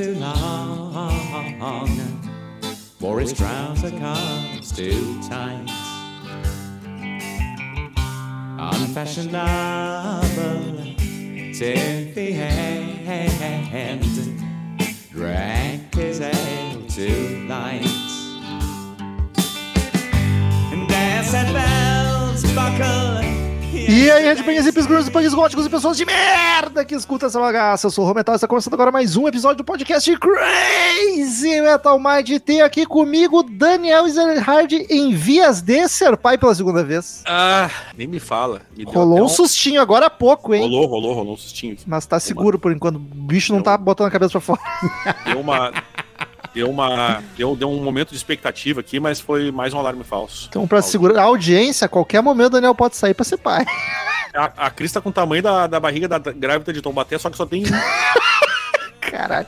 too long, wore his trouser cuffs too tight. Unfashionable to the end, drank his ale too light. And as the bells buckle. E aí, headbangers, hippies, grunts, punks, góticos e pessoas de merda que escuta essa bagaça. Eu sou o Rometal e está começando agora mais um episódio do podcast Crazy Metal Mind. Tem aqui comigo Daniel Ezerhard em vias de ser pai pela segunda vez. Ah, nem me fala. Me Rolou um sustinho agora há pouco, hein? Rolou, rolou, rolou um sustinho. Mas tá seguro por enquanto. O bicho não tá botando a cabeça pra fora. Deu uma. Deu uma. Deu, deu um momento de expectativa aqui, mas foi mais um alarme falso. Então, pra segurar a audiência, a qualquer momento o Daniel pode sair pra ser pai. A, a Cris tá com o tamanho da, da barriga da grávida de Tombaté, só que só tem. Caralho.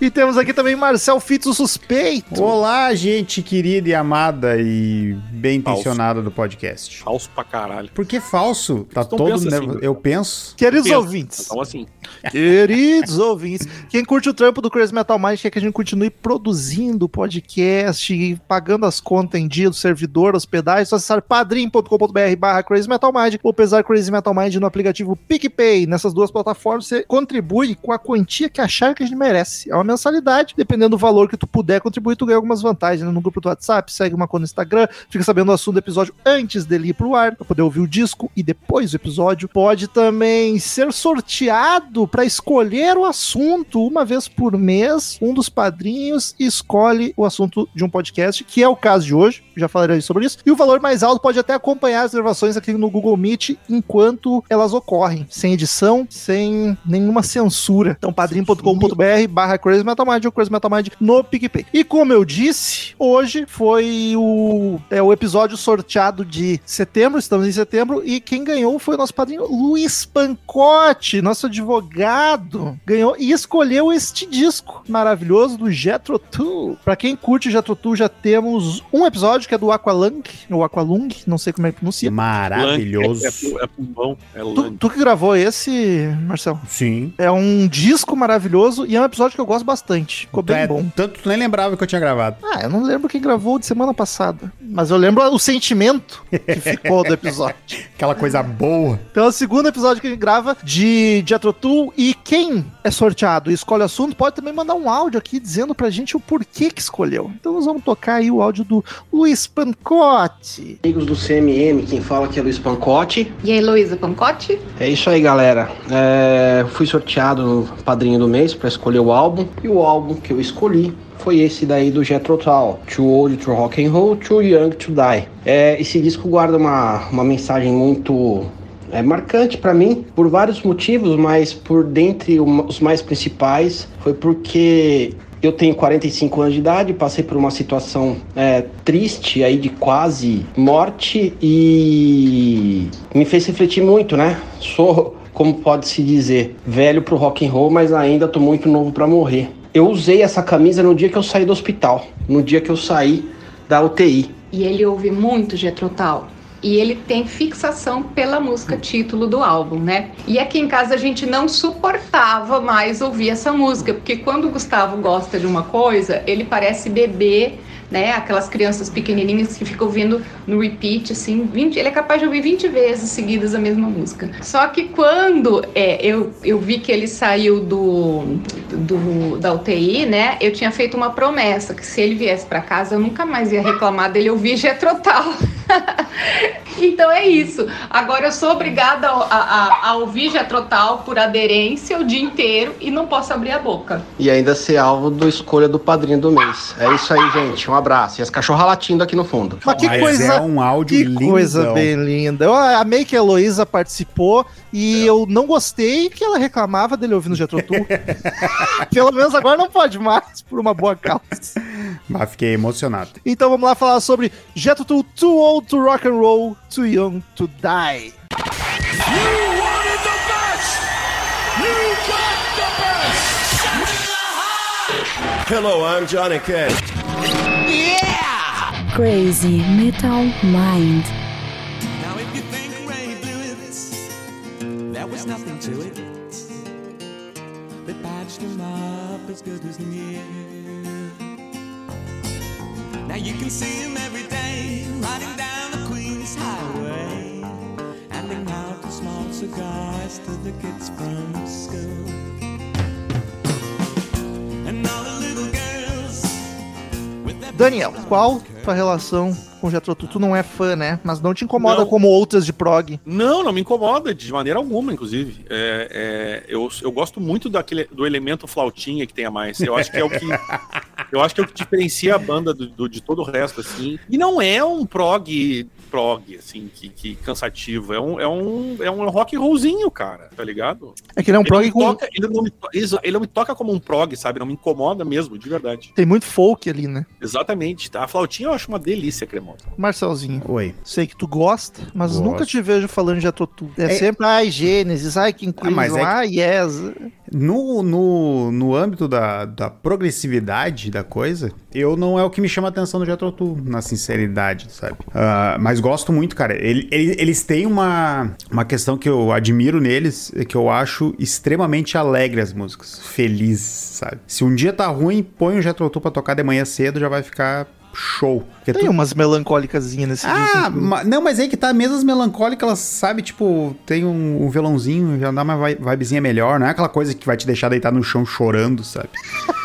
E temos aqui também Marcel Fitz, o suspeito. Olá, gente querida e amada e bem intencionada do podcast. falso pra caralho. Por que falso? Tá todo assim. Eu penso. Queridos Pensa. ouvintes. Então, assim. Queridos ouvintes, quem curte o trampo do Crazy Metal Mind quer que a gente continue produzindo podcast pagando as contas em dia do servidor, hospedagem, é só acessar padrim.com.br barra Crazy Metal Mind ou pesar Crazy Metal Mind no aplicativo PicPay. Nessas duas plataformas você contribui com a quantia que achar que a gente merece. É uma mensalidade, dependendo do valor que tu puder contribuir, tu ganha algumas vantagens né? no grupo do WhatsApp, segue uma conta no Instagram, fica sabendo o assunto do episódio antes dele ir pro ar, pra poder ouvir o disco e depois o episódio. Pode também ser sorteado para escolher o assunto uma vez por mês. Um dos padrinhos escolhe o assunto de um podcast, que é o caso de hoje. Já falarei sobre isso. E o valor mais alto pode até acompanhar as gravações aqui no Google Meet enquanto elas ocorrem, sem edição, sem nenhuma censura. Então, padrim.com.br barra Crazy Metal Mind ou Crazy Metal Mind no PicPay. E como eu disse, hoje foi o, é, o episódio sorteado de setembro, estamos em setembro, e quem ganhou foi o nosso padrinho Luiz Pancotti, nosso advogado, ganhou e escolheu este disco maravilhoso do Jetro Tool. Pra quem curte Jetro Tool, já temos um episódio que é do Aqualung, ou Aqualung, não sei como é que pronuncia. Maravilhoso. É, é, é pulmão, é Tu, tu que gravou esse, Marcel? Sim. É um disco maravilhoso e é um episódio que eu gosto bastante. Ficou bem É, bom. Tanto tu nem lembrava que eu tinha gravado. Ah, eu não lembro quem gravou de semana passada. Mas eu lembro o sentimento que ficou do episódio. Aquela coisa boa. Então é o segundo episódio que a gente grava de Jethro Tull. E quem é sorteado e escolhe o assunto pode também mandar um áudio aqui dizendo pra gente o porquê que escolheu. Então nós vamos tocar aí o áudio do Luiz Pancotti. Amigos do CMM, quem fala aqui é Luiz Pancotti. E aí, Luísa Pancotti? É isso aí, galera. É, fui sorteado no Padrinho do Mês para escolher o álbum. E o álbum que eu escolhi foi esse daí do Jethro Tull, Too Old to Rock and Roll, Too Young to Die. É, esse disco guarda uma, uma mensagem muito é marcante para mim por vários motivos, mas por dentre os mais principais foi porque eu tenho 45 anos de idade, passei por uma situação é, triste aí de quase morte e me fez refletir muito, né? Sou, como pode se dizer, velho pro rock and roll, mas ainda tô muito novo para morrer. Eu usei essa camisa no dia que eu saí do hospital, no dia que eu saí da UTI. E ele ouve muito Jethro Tull. E ele tem fixação pela música título do álbum, né? E aqui em casa a gente não suportava mais ouvir essa música, porque quando o Gustavo gosta de uma coisa, ele parece bebê, né? Aquelas crianças pequenininhas que ficam ouvindo no repeat, assim, 20, ele é capaz de ouvir 20 vezes seguidas a mesma música. Só que quando é, eu, eu vi que ele saiu do, do da UTI, né? Eu tinha feito uma promessa que se ele viesse para casa, eu nunca mais ia reclamar dele ouvir Getrotal. então é isso. Agora eu sou obrigada a, a, a ouvir Getrotal por aderência o dia inteiro e não posso abrir a boca. e ainda ser alvo do escolha do padrinho do mês. É isso aí, gente. Um abraço. E as cachorras latindo aqui no fundo. Mas que Mas coisa. é um áudio Que lindo. coisa bem linda. Eu amei que a Heloísa participou e eu não gostei que ela reclamava dele ouvindo Jethro Tull. Pelo menos agora não pode mais, por uma boa causa. Mas fiquei emocionado. Então vamos lá falar sobre Jet to Too Old to Rock and Roll, Too Young to Die. You wanted the best! You got the best! Hello, I'm Johnny Cash. Yeah! Crazy Metal Mind. Now if you think Ray blew there was nothing to it. They patched him up as good as new. Now you can see him every day, riding down the Queen's Highway, handing out small cigars to the kids from school. Daniel, qual tua relação com o Jethro Tull? Tu não é fã, né? Mas não te incomoda Não. como outras de prog. Não, não me incomoda de maneira alguma, inclusive. É, é, eu, eu gosto muito daquele, do elemento flautinha que tem a mais. Eu acho que é o que. Eu acho que é o que diferencia a banda do, do- de todo o resto, assim. E não é um prog, prog, assim, que, que cansativo. É um, é, um, é um rock and rollzinho, cara, tá ligado? É que ele é um Ele, prog com. toca, ele, não me, ele não me toca como um prog, sabe? Não me incomoda mesmo, de verdade. Tem muito folk ali, né? Exatamente. Tá? A flautinha eu acho uma delícia, cremosa. Marcelzinho. Oi. Sei que tu gosta, mas Gosto. nunca te vejo falando de Tull. É, É- sempre, ai, Gênesis, ai, King Ah, mas Crimson, é que- ai, yes. No, no, no âmbito da, da progressividade da coisa, eu não é o que me chama a atenção no Jethro na sinceridade, sabe? Ah, mas gosto muito, cara. Ele- ele- eles têm uma, uma questão que eu admiro neles, é que eu acho extremamente alegre as músicas. Felizes, sabe? Se um dia tá ruim, põe o Jethro pra tocar de manhã cedo, já vai ficar show. Porque Tem tu- umas melancólicas nesse ah, disco. ma- não, mas aí que tá, mesmo as melancólicas, elas, sabe, tipo, tem um, um violãozinho, já dá uma vi- vibezinha melhor, não é aquela coisa que vai te deixar deitar no chão chorando, sabe?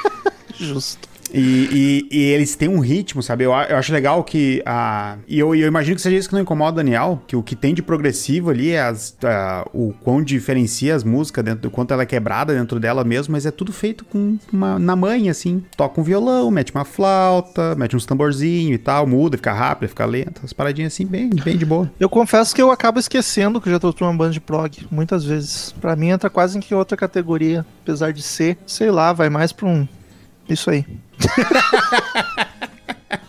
Justo. E, e- e eles têm um ritmo, sabe? Eu, eu acho legal que a. E eu, eu imagino que seja isso que não incomoda o Daniel, que o que tem de progressivo ali é as, a- o quão diferencia as músicas, dentro do quanto ela é quebrada dentro dela mesmo, mas é tudo feito com uma, na mãe, assim. Toca um violão, mete uma flauta, mete uns tamborzinhos e tal, muda, fica rápido, fica lento. As paradinhas assim, bem, bem de boa. Eu confesso que eu acabo esquecendo que o Jethro Tull é uma banda de prog, muitas vezes. Pra mim entra quase em que outra categoria, apesar de ser, sei lá, vai mais pra um... Isso aí.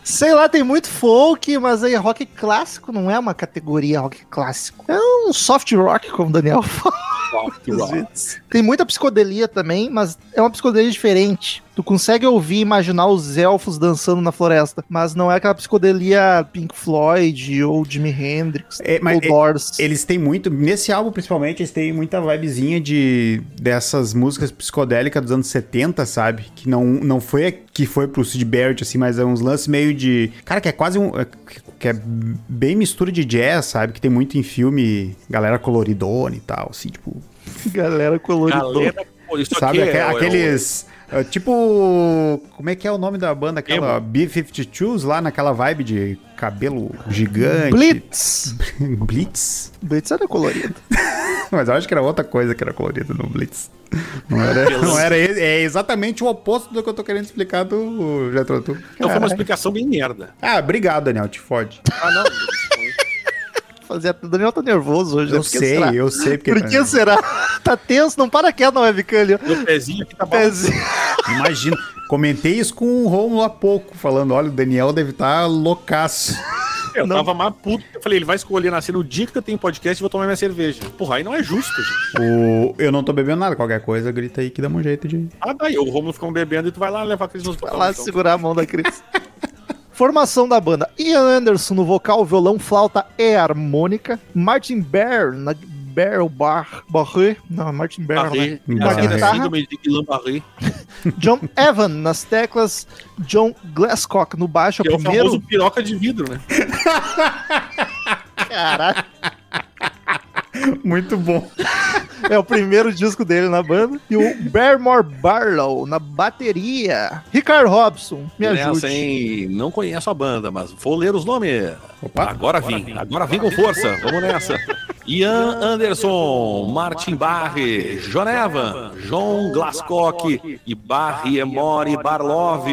Sei lá, tem muito folk, mas aí rock clássico não é uma categoria rock clássico. É um soft rock, como o Daniel fala. Às vezes. Tem muita psicodelia também, mas é uma psicodelia diferente. Tu consegue ouvir e imaginar os elfos dançando na floresta, mas não é aquela psicodelia Pink Floyd ou Jimi Hendrix É, mas ou Doors. Eles têm muito, nesse álbum principalmente, eles têm muita vibezinha de dessas músicas psicodélicas dos anos 70, sabe? Que não, não foi que foi pro Sid Barrett, assim, mas é uns lances meio de. Cara, que é quase um. é- Que é bem mistura de jazz, sabe? Que tem muito em filme, galera coloridona e tal, assim, tipo. Galera colorida. Galera, sabe? é, é aqueles. é, tipo. Como é que é o nome da banda? Aquela Emo. B-52s lá naquela vibe de cabelo gigante. Blitz. Blitz? Blitz era colorido. Mas eu acho que era outra coisa que era colorida no Blitz. Não era, não era esse- é exatamente o oposto do que eu tô querendo explicar do Jethro Tull. Então foi uma explicação bem merda. Ah, obrigado, Daniel, te fode. Ah, não. Fazia... O Daniel tá nervoso hoje. né? Eu que sei, será? eu sei porque Por que será? Tá tenso, não para quieto na webcam ali. ó. Meu pezinho aqui tá. Pezinho. Imagina, comentei isso com o Romulo há pouco, falando, olha, o Daniel deve estar loucaço. Eu Não. tava mais puto. Eu falei, ele vai escolher nascer no dia que eu tenho podcast e vou tomar minha cerveja. Porra, aí não é justo, gente. O, eu não tô bebendo nada, qualquer coisa, grita aí que dá um jeito de... Ah, daí, o Romulo fica bebendo e tu vai lá levar aqueles nos Vai lá então. segurar a mão da Cris. Formação da banda: Ian Anderson no vocal, violão, flauta e harmônica. Martin Bear na Bear Bar, Barré, não, Martin Bear, Barré. né? Na guitarra. John Evan nas teclas, John Glasscock no baixo, que é é o o primeiro. famoso piroca de vidro, né? Caralho, Muito bom. é o primeiro disco dele na banda. E o Barrymore Barlow na bateria. Ricardo Robson, me ajude. Nessa, hein? Não conheço a banda, mas vou ler os nomes. Opa. Agora vim, agora vim com força. Vamos nessa. Ian Anderson, Martin Barre, John Evan, John Glasscock e Barry Emori Barlov.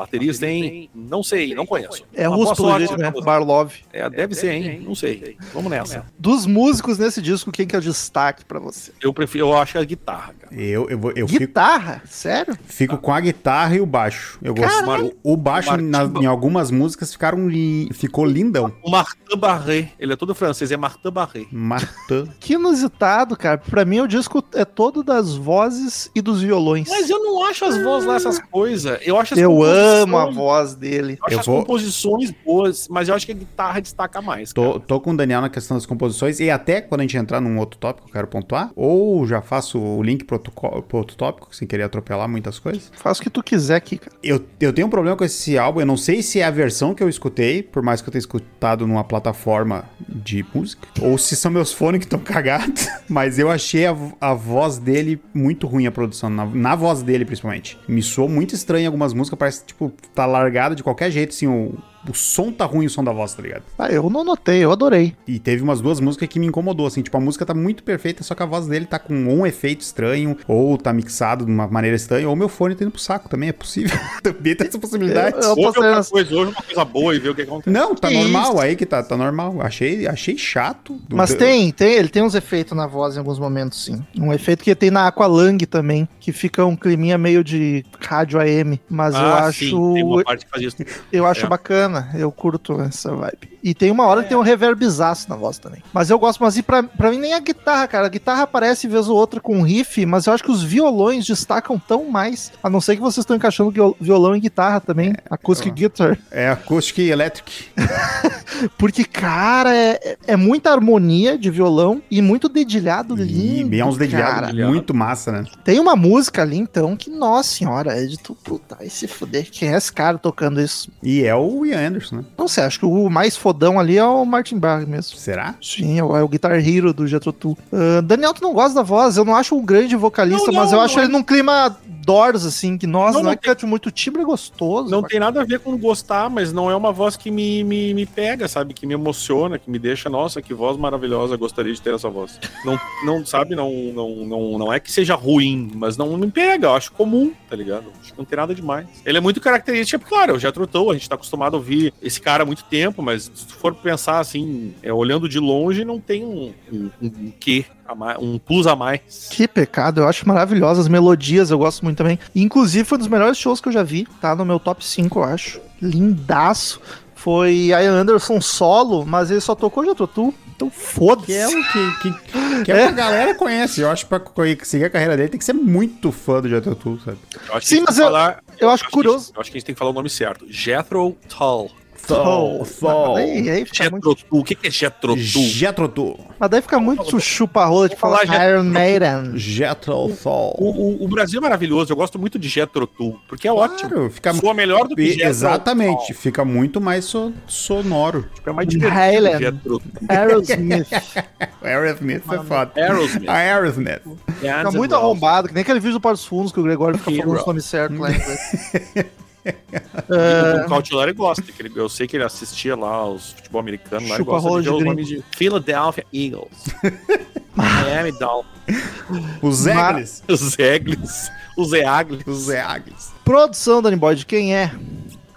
Baterista, hein? Não sei, não conheço. É russo, pelo jeito, né? Barlov. É, deve ser, hein? Não sei. Vamos nessa. Dos músicos nesse disco, quem que é o destaque pra você? Eu prefiro, eu acho é a guitarra, cara. Eu, eu, vou- eu fico, Guitarra? Sério? fico com a guitarra e o baixo. Eu gosto. Caralho. O, o baixo, Martin na- em algumas músicas, ficaram li- ficou lindão. O Martin Barré, ele é todo francês, é Martin Barré. Martin. Que inusitado, cara. Pra mim, o disco é todo das vozes e dos violões. Mas eu não acho as vozes lá essas coisas. Eu acho as Eu composições- amo a voz dele. Eu acho Eu as vou- composições boas, mas eu acho que a guitarra destaca mais. cara. Tô, tô com o Daniel na questão das composições e até quando a gente entrar num outro tópico, eu quero pontuar. Ou já faço o link pro outro, co- pro outro tópico, sem querer atropelar muitas coisas. Faz o que tu quiser aqui, cara. Eu, eu tenho um problema com esse álbum. Eu não sei se é a versão que eu escutei, por mais que eu tenha escutado numa plataforma de música, ou se são meus fones que estão cagados. Mas eu achei a, a voz dele muito ruim, a produção. Na, na voz dele, principalmente. Me soou muito estranho em algumas músicas. Parece, tipo, tá largado de qualquer jeito, assim. O, o som tá ruim, o som da voz, tá ligado? Ah, eu não notei, eu adorei. E teve umas duas músicas que me incomodou, assim, tipo, a música tá muito perfeita, só que a voz dele tá com um efeito estranho, ou tá mixado de uma maneira estranha, ou meu fone tá indo pro saco também, é possível. também tem essa possibilidade. Eu- eu- Ouve outra nas- coisa, hoje uma coisa boa e ver o que acontece. Não, tá Que normal, isso? aí que tá, tá normal. Achei, achei chato. Do- Mas do- tem, tem, ele tem uns efeitos na voz em alguns momentos, sim. Um efeito que tem na Aqualung também, que fica um climinha meio de rádio AM. Mas eu Ah, acho. sim, tem uma parte que faz isso. Eu acho É. bacana, eu curto essa vibe. E tem uma hora que tem um reverbizaço na voz também. Mas eu gosto, mas e pra, pra mim nem a guitarra, cara. A guitarra aparece vez ou outra com um riff, mas eu acho que os violões destacam tão mais. A não ser que vocês estão encaixando viol- violão e guitarra também, acoustic guitar. É Acoustic Electric. Porque, cara, é, é muita harmonia de violão e muito dedilhado E lindo. bem uns dedilhados muito massa, né? Tem uma música ali, então, que, nossa senhora, é de tu, puta, vai se fuder. Quem é esse cara tocando isso? E é o Ian Anderson, né? Não sei, acho que o mais fodão ali é o Martin Barr mesmo. Será? Sim, é o, é o Guitar Hero do Jethro Tull. Ah, Daniel, tu não gosta da voz? Eu não acho um grande vocalista, Não, não, mas eu não acho é. ele num clima Doors, assim, que, nossa, não, Não, não é cante muito timbre é gostoso. Não cara. tem nada a ver com gostar, mas não é uma voz que me, me, me pega, sabe? Que me emociona, que me deixa, nossa, que voz maravilhosa, gostaria de ter essa voz. Não, não sabe, não, não, não, não é que seja ruim, mas não me pega, eu acho comum, tá ligado? Acho que não tem nada demais. Ele é muito característico, claro, já trotou, a gente tá acostumado a ouvir esse cara há muito tempo, mas se tu for pensar assim, é, olhando de longe, não tem um, um, um quê, mais, um plus a mais. Que pecado, eu acho maravilhosas. As melodias eu gosto muito também. Inclusive, foi um dos melhores shows que eu já vi. Tá no meu top 5, eu acho. Lindaço. Foi Ian Anderson solo, mas ele só tocou Jethro Tull. Então foda-se. Que é o que, que, que é que a galera conhece. Eu acho que pra seguir a carreira dele tem que ser muito fã do Jethro Tull, sabe? Eu acho Sim, mas eu- que falar, eu acho que- curioso. eu acho que a gente tem que falar o nome certo. Jethro Tull. Fica muito, Tull. O que é? Jethro Tull. mas daí fica muito chupa-rola de falar falar Iron Maiden. Jethro Tull. O, o- o Brasil é maravilhoso, eu gosto muito de Jethro Tull, porque é ótimo. Fica Soa melhor do que Jethro Exatamente, fica muito mais so- sonoro. É mais divertido Highland. Aerosmith. Aerosmith é foda. Aerosmith. A Aerosmith. Fica muito arrombado, que nem aquele vídeo do Paros Fundos que o Gregório fica falando os nomes certos lá em inglês. O Cautiolari gosta, que ele- eu sei que ele assistia lá aos futebol americano, lá ele Chupa gosta rola de de os gringo. nomes de Philadelphia Eagles, Miami Dolphins, Os Eglis. os Eglis, os Eagles. Os Eglis. Produção, Danny Boy, de quem é?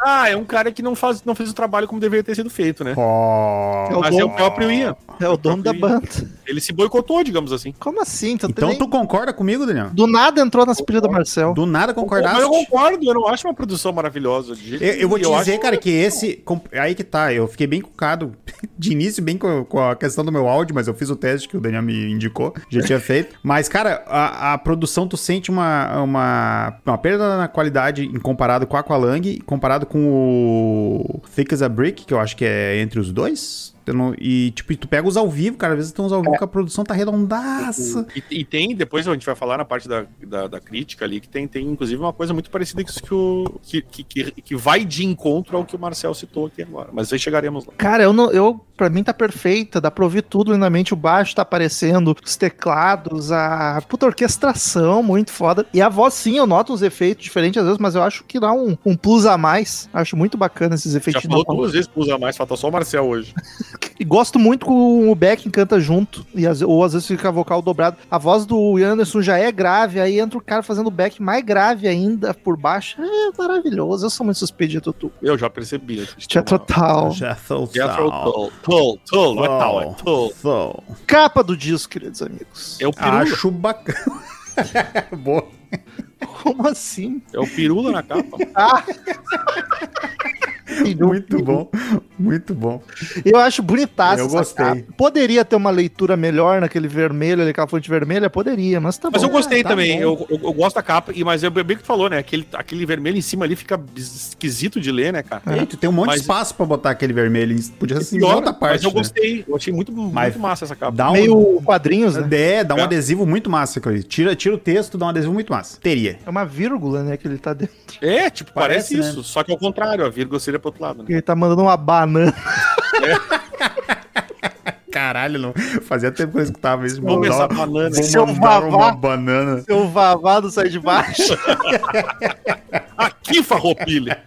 Ah, é um cara que não, faz, não fez o trabalho como deveria ter sido feito, né? Oh. É o Mas é o dono- próprio Ian. É o dono da banda. Ele se boicotou, digamos assim. Como assim? Então nem- tu concorda comigo, Daniel? Do nada entrou nas pilhas do Marcel. Do nada Mas concordaste? eu concordo, eu não acho uma produção maravilhosa. De Eu, eu vou te nenhum. dizer, cara, que esse. com- Aí que tá, eu fiquei bem cucado de início, bem com, com a questão do meu áudio, mas eu fiz o teste que o Daniel me indicou, já tinha feito. Mas, cara, a, a produção, tu sente uma, uma, uma perda na qualidade em comparado com a Aqualung, comparado com o Thick as a Brick, que eu acho que é entre os dois. Não- e, tipo, tu pega os ao vivo, cara, às vezes tem uns ao vivo que a produção tá redondaça. E, e tem, depois a gente vai falar na parte da, da, da crítica ali, que tem, tem inclusive uma coisa muito parecida com isso que, o, que, que, que, que vai de encontro ao que o Marcel citou aqui agora. Mas aí chegaremos lá. Cara, eu não, eu, pra mim tá perfeita, dá pra ouvir tudo lindamente, o baixo tá aparecendo, os teclados, a puta orquestração, muito foda. E a voz, sim, eu noto uns efeitos diferentes às vezes, mas eu acho que dá um, um plus a mais. Acho muito bacana esses Já efeitos. falou duas vezes que usa mais, falta só o Marcel hoje. E gosto muito com o Beck canta junto, e às- ou às vezes fica vocal dobrado. A voz do Anderson já é grave, aí entra o cara fazendo o Beck mais grave ainda por baixo. É maravilhoso. Eu sou muito suspeito de Tutu. Eu já percebi. Jethro Jethro Tull. Tull. Tull, Tull, não é tal, é. Capa do disco, queridos amigos. É o pirula. Acho bacana. Boa. Como assim? É o pirula na capa. Muito bom. Muito bom. Eu acho bonitaça Eu essa gostei. capa. Poderia ter uma leitura melhor naquele vermelho, ali, aquela fonte vermelha? Poderia, mas tá Mas bom. eu gostei tá também, eu, eu, eu gosto da capa, e, mas é bem que tu falou, né? Aquele, aquele vermelho em cima ali fica esquisito de ler, né, cara? Ei, tu tem um monte Mas- de espaço pra botar aquele vermelho. Podia ser em Pior, outra parte. mas eu né? gostei, eu achei muito, Mas muito massa essa capa. Dá um, Meio quadrinhos, né? É, dá um É. adesivo muito massa. Tira, tira o texto, dá um adesivo muito massa. Teria. É uma vírgula, né, que ele tá dentro. É, tipo, parece, Parece, né? isso, só que ao contrário, a vírgula seria pro outro lado, né? Ele tá mandando uma banana. Caralho, não. Fazia tempo que eu escutava isso. Vamos Mandar- essa banana. Vou Seu mandar vavá. uma banana. Seu vavado sai de baixo. Aqui, farroupilha!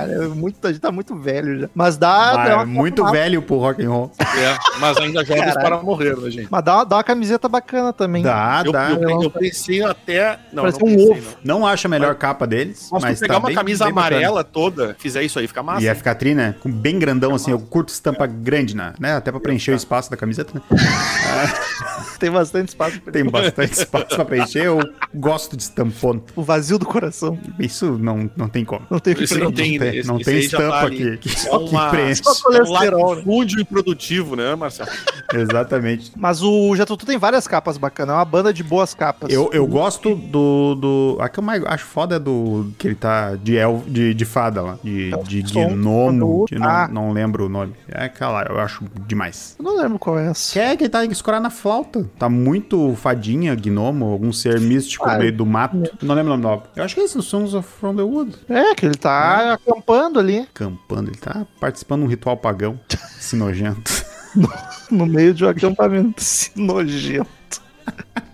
Cara, é muito, a gente tá muito velho já. Mas dá. Ah, dá é muito velho pro rock and roll. É, mas ainda jovens para morrer, né, gente? Mas dá, uma- dá uma camiseta bacana também. Dá, Eu, dá. eu, eu pensei até. Não, Parece não um pensei, ovo. não. Não acho a melhor capa deles, Mas, mas pegar tá uma bem- camisa bem bacana. amarela toda, fizer isso aí, fica massa. E ia ficar tri, né? Com bem grandão, assim. Eu curto estampa grande, né? né? Até pra preencher o espaço da camiseta, né? Tem bastante espaço pra Tem bastante espaço pra preencher. Eu gosto de estampona. O vazio do coração. Isso não, não tem como. Não tem o que Esse não preencher. tem, tem- esse- não esse tem estampa tá aqui, que- Só que uma- preenche. Só Um colesterol, né? latifúndio improdutivo, né, Marcelo? Exatamente. Mas o Jatutu tem várias capas bacanas. É uma banda de boas capas. Eu, eu gosto do, do. A que eu mais acho foda é do. Que ele tá de, el, de, de fada lá. De, de som, gnomo. De, não, ah. não lembro o nome. É aquela, eu acho demais. Eu não lembro qual é essa. Que é que ele tá escorando na flauta. Tá muito fadinha, gnomo, algum ser místico Ah, no meio do mato. Não lembro o nome nova. Eu acho que é esse, o Songs of From the Wood. É, que ele tá acampando ali Campando, ele tá participando de um ritual pagão. Esse nojento. no meio de um acampamento Esse nojento.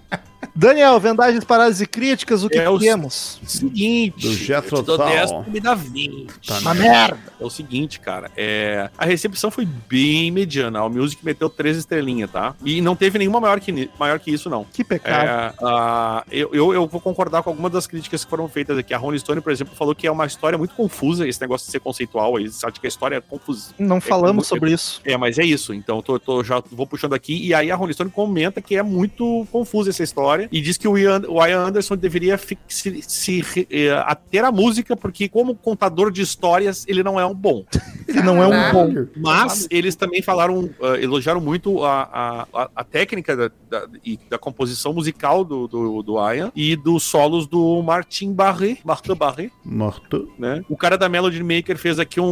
Daniel, vendagens, paradas e críticas, o que É o- temos? Seguinte, Do eu te dou Tull. 10, tu me dá 20. Tá Uma merda. É o seguinte, cara, é... a recepção foi bem mediana. A Music meteu três estrelinhas, tá? E não teve nenhuma maior que, maior que isso, não. Que pecado. É, eu, eu, eu vou concordar com algumas das críticas que foram feitas aqui. A Rolling Stone, por exemplo, falou que é uma história muito confusa, esse negócio de ser conceitual aí. Sabe que a história é confusa. Não falamos muito- sobre isso. É, mas é isso. Então, tô, tô- já vou puxando aqui. E aí a Rolling Stone comenta que é muito confusa essa história e diz que o Ian, o Ian Anderson deveria se, se, eh, ater à música, porque como contador de histórias, ele não é um bom. Ele não é um bom. Mas eles também falaram, ah, elogiaram muito a, a, a- técnica da, da, e da composição musical do, do, do Ian e dos solos do Martin Barré, Martin Barré, Morto. né? O cara da Melody Maker fez aqui um,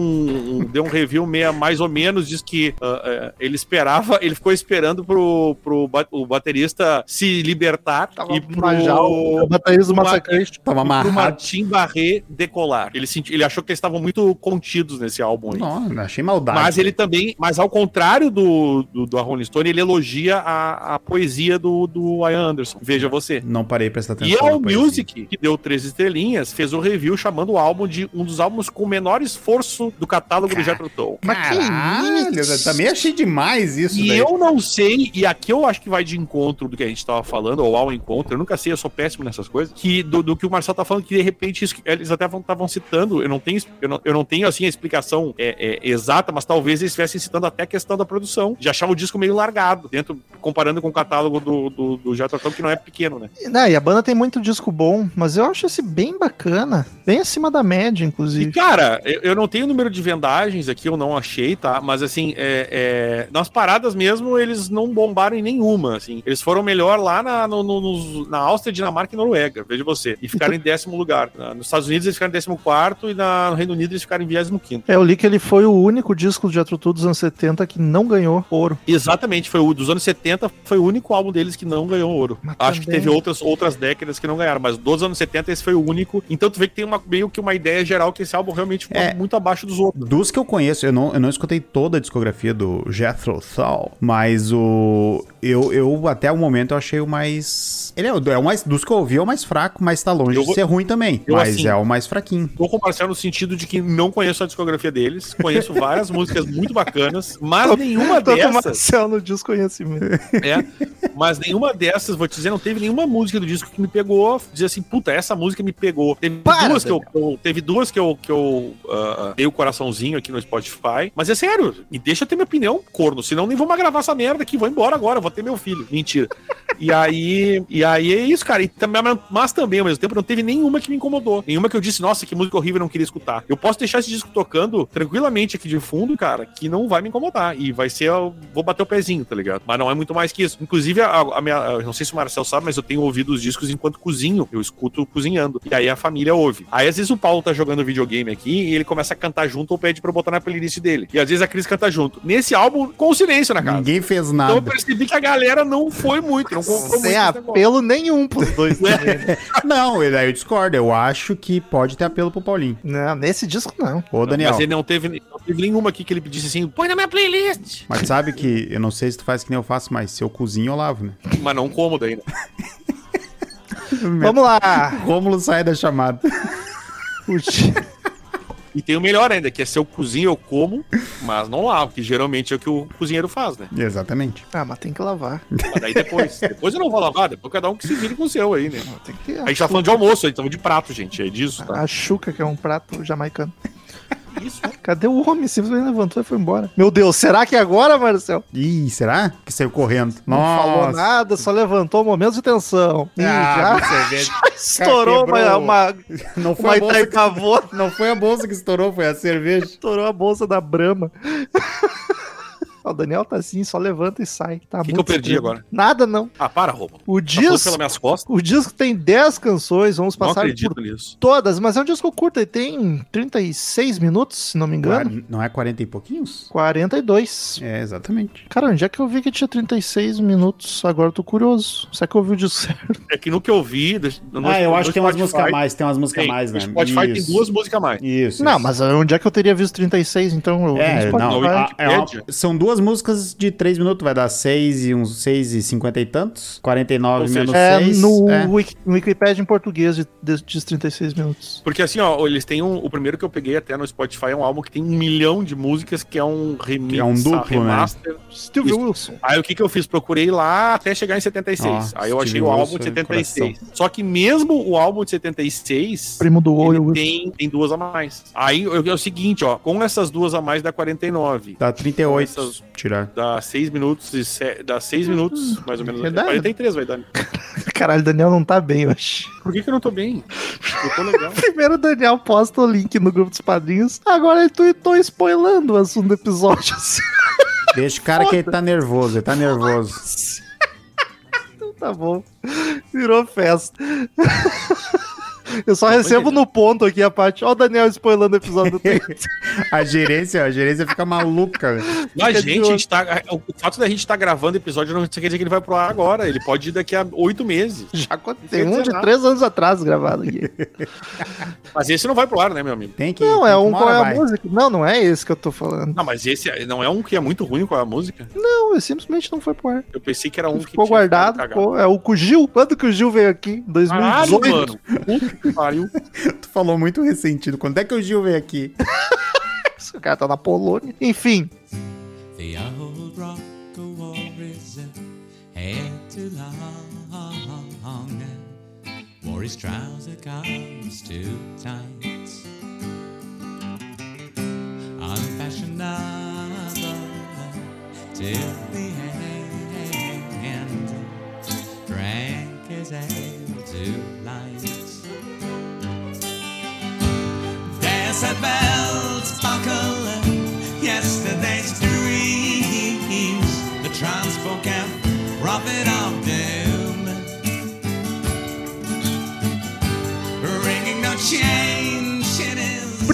um- deu um review meia mais ou menos, diz que ah, ah, ele esperava, ele ficou esperando pro, pro ba- o baterista se libertar Tava e pro, uma jaula, baterias do pro Massacration. Tava pro amarrado. Martin Barré decolar. Ele, senti, ele achou que eles estavam muito contidos nesse álbum aí. Não, achei maldade. Mas ele também, mas ao contrário do, do, do Rolling Stone, ele elogia a, a poesia do, do Ian Anderson. Veja você. Não parei pra prestar atenção. E a Music, que deu três estrelinhas, fez um review chamando o álbum de um dos álbuns com o menor esforço do catálogo do Jethro Tull. Mas que isso? também achei demais isso E daí. eu não sei, e aqui eu acho que vai de encontro do que a gente tava falando, ou ao encontro, eu nunca sei, eu sou péssimo nessas coisas, que do, do que o Marcelo tá falando, que de repente isso- eles até estavam citando, eu não tenho, eu não, eu não tenho assim a explicação é, é, exata, mas talvez eles estivessem citando até a questão da produção, de achar o disco meio largado, dentro, comparando com o catálogo do, do, do Tull, que não é pequeno, né? Não, e a banda tem muito disco bom, mas eu acho esse bem bacana. Bem acima da média, E, inclusive. cara, eu, eu não tenho o número de vendagens aqui, eu não achei, tá? Mas, assim, é, é, nas paradas mesmo, eles não bombaram em nenhuma, assim. Eles foram melhor lá na, no- no- nos- na Áustria, Dinamarca e Noruega, veja você. E ficaram em décimo lugar. Na- Nos Estados Unidos eles ficaram em décimo quarto e na, no Reino Unido eles ficaram em vigésimo quinto. É, eu li que ele foi o único disco de Jethro Tull dos anos 70 que não ganhou ouro. Exatamente, foi o dos anos 70, foi o único álbum deles que não ganhou ouro. Mas Acho que também- teve outras, outras décadas que não ganharam, mas dos anos 70 esse foi o único. Então tu vê que tem uma, meio que uma ideia geral que esse álbum realmente ficou É. muito abaixo dos outros. Dos que eu conheço, eu não, eu não escutei toda a discografia do Jethro Tull, mas o eu, eu até o momento eu achei o mais mais. Ele é, o- é o mais. Dos que eu ouvi, é o mais fraco, mas tá longe Eu de vou- ser ruim também. eu, mas assim, é o mais fraquinho. Tô com o Marcelo no sentido de que não conheço a discografia deles, conheço várias músicas muito bacanas, mas nenhuma Tô com o dessas, no desconhecimento. é, mas nenhuma dessas, vou te dizer, não teve nenhuma música do disco que me pegou, dizer assim, puta, essa música me pegou. Teve Para, duas que eu, teve duas que eu que eu ah, dei o coraçãozinho aqui no Spotify, mas é sério, me deixa ter minha opinião, corno, senão nem vou mais gravar essa merda aqui, vou embora agora, vou ter meu filho. Mentira. E aí, e aí é isso, cara. E também, mas também, ao mesmo tempo, não teve nenhuma que me incomodou. Nenhuma que eu disse, nossa, que música horrível, eu não queria escutar. Eu posso deixar esse disco tocando tranquilamente aqui de fundo, cara, que não vai me incomodar. E vai ser, eu vou bater o pezinho, tá ligado? Mas não é muito mais que isso. Inclusive, a, a minha, eu não sei se o Marcel sabe, mas eu tenho ouvido os discos enquanto cozinho. Eu escuto cozinhando. E aí a família ouve. Aí às vezes o Paulo tá jogando videogame aqui e ele começa a cantar junto ou pede pra eu botar na playlist dele. E às vezes a Cris canta junto. Nesse álbum, com silêncio na casa. Ninguém fez Então eu nada. percebi que a galera não foi muito, não comprou muito. Sem esse negócio. Apelo nenhum pros dois também. Não, ele- aí eu discordo. Eu acho que pode ter apelo pro Paulinho. Não, nesse disco não. Ô, Daniel. Mas ele não teve, não teve nenhuma aqui que ele pedisse assim, põe na minha playlist. Mas sabe que eu não sei se tu faz que nem eu faço, mas se eu cozinho, eu lavo, né? Mas não como daí, né? Vamos lá. Rômulo sai da chamada. Ti- E tem o melhor ainda, que é se eu cozinho, eu como, mas não lavo, que geralmente é o que o cozinheiro faz, né? Exatamente. Ah, mas tem que lavar. Mas daí depois. depois eu não vou lavar, depois cada um que se vire com o seu aí, né? Tem que A gente tá falando de almoço, aí estamos de prato, gente. É disso, tá? A chuca, que é um prato jamaicano. Isso? Cadê o homem? Simplesmente levantou e foi embora. Meu Deus, será que é agora, Marcel? Ih, será? Que saiu correndo. Não falou Nossa. nada, só levantou um momento de tensão. Ih, Ah, já estourou uma, quebrou. uma, Não foi, uma a bolsa que... Não foi a bolsa que estourou, foi a cerveja. estourou a bolsa da Brahma. O Daniel tá assim, só levanta e sai. Tá que muito eu perdi agora? Nada não. Ah, para, roupa. O Tá disco, pelas minhas costas? o disco tem 10 canções, vamos Não passar acredito por nisso. todas, mas é um disco curto, ele tem 36 minutos, se não me engano. Não é 40 e pouquinhos? 42. É, exatamente. Cara, onde é que eu vi que tinha 36 minutos? Agora eu tô curioso. Será que eu ouvi o disco certo? É que no que eu vi. no- ah, eu no acho que tem umas músicas a mais, tem umas músicas a mais, né? No Spotify Isso. tem duas músicas a mais. Isso. Não, isso. mas onde é que eu teria visto 36, então? Eu É, não, a- é uma- são duas músicas de 3 minutos, vai dar 6 e uns 6 e 50 e tantos. 49 Ou seja, menos É, 6. no, é. Wiki, no Wikipedia em português de, de, diz 36 minutos. Porque assim, ó, eles têm um. O primeiro que eu peguei até no Spotify é um álbum que tem um milhão de músicas, que é um remix, Que é um duplo, remaster. Steve Isso. Wilson. Aí o que que eu fiz? Procurei lá até chegar em 76. Ó, Aí eu Steve achei o álbum Wilson, de 76. Só que mesmo o álbum de 76. Primo do Wilson. tem, tem duas a mais. Aí é o seguinte, ó. Com essas duas a mais dá 49. Dá 38. Essas- Tirar. Dá 6 minutos e se... dá 6 minutos, mais ou menos. É verdade. 43 vai dar. Caralho, o Daniel não tá bem, eu acho. Por que, que eu não tô bem? Eu tô legal. Primeiro o Daniel posta o link no grupo dos padrinhos. Agora ele tweetou spoilando o assunto do episódio. assim. Deixa o cara que ele tá nervoso, ele tá nervoso. Então tá bom. Virou festa. Eu só recebo no ponto aqui a parte. Ó, o Daniel spoilando o episódio. A gerência, a gerência fica maluca. Fica de gente, a gente tá, o fato da gente estar gravando episódio não quer dizer que ele vai pro ar agora. Ele pode ir daqui a oito meses. Já tem quer um de nada. três anos atrás gravado aqui. Mas esse não vai pro ar, né, meu amigo? Tem que. Não, é tem que um qual é a vai. música. Não, não é esse que eu tô falando. Não, mas esse não é um que é muito ruim com a música. Não, ele simplesmente não foi pro ar. Eu pensei que era um que Ficou guardado. ficou- é o com o Gil. Quando que o Gil veio aqui? Em Caralho, 2018. mano. Que pariu. Tu falou muito ressentido. Quando é que o Gil veio aqui? O cara tá na Polônia. Enfim, The old rock of war is a head too long. Wore his trouser collars too tight. Unfashionable till said bells buckle yesterday's dreams. The trance book prophet of doom. Ringing the chain.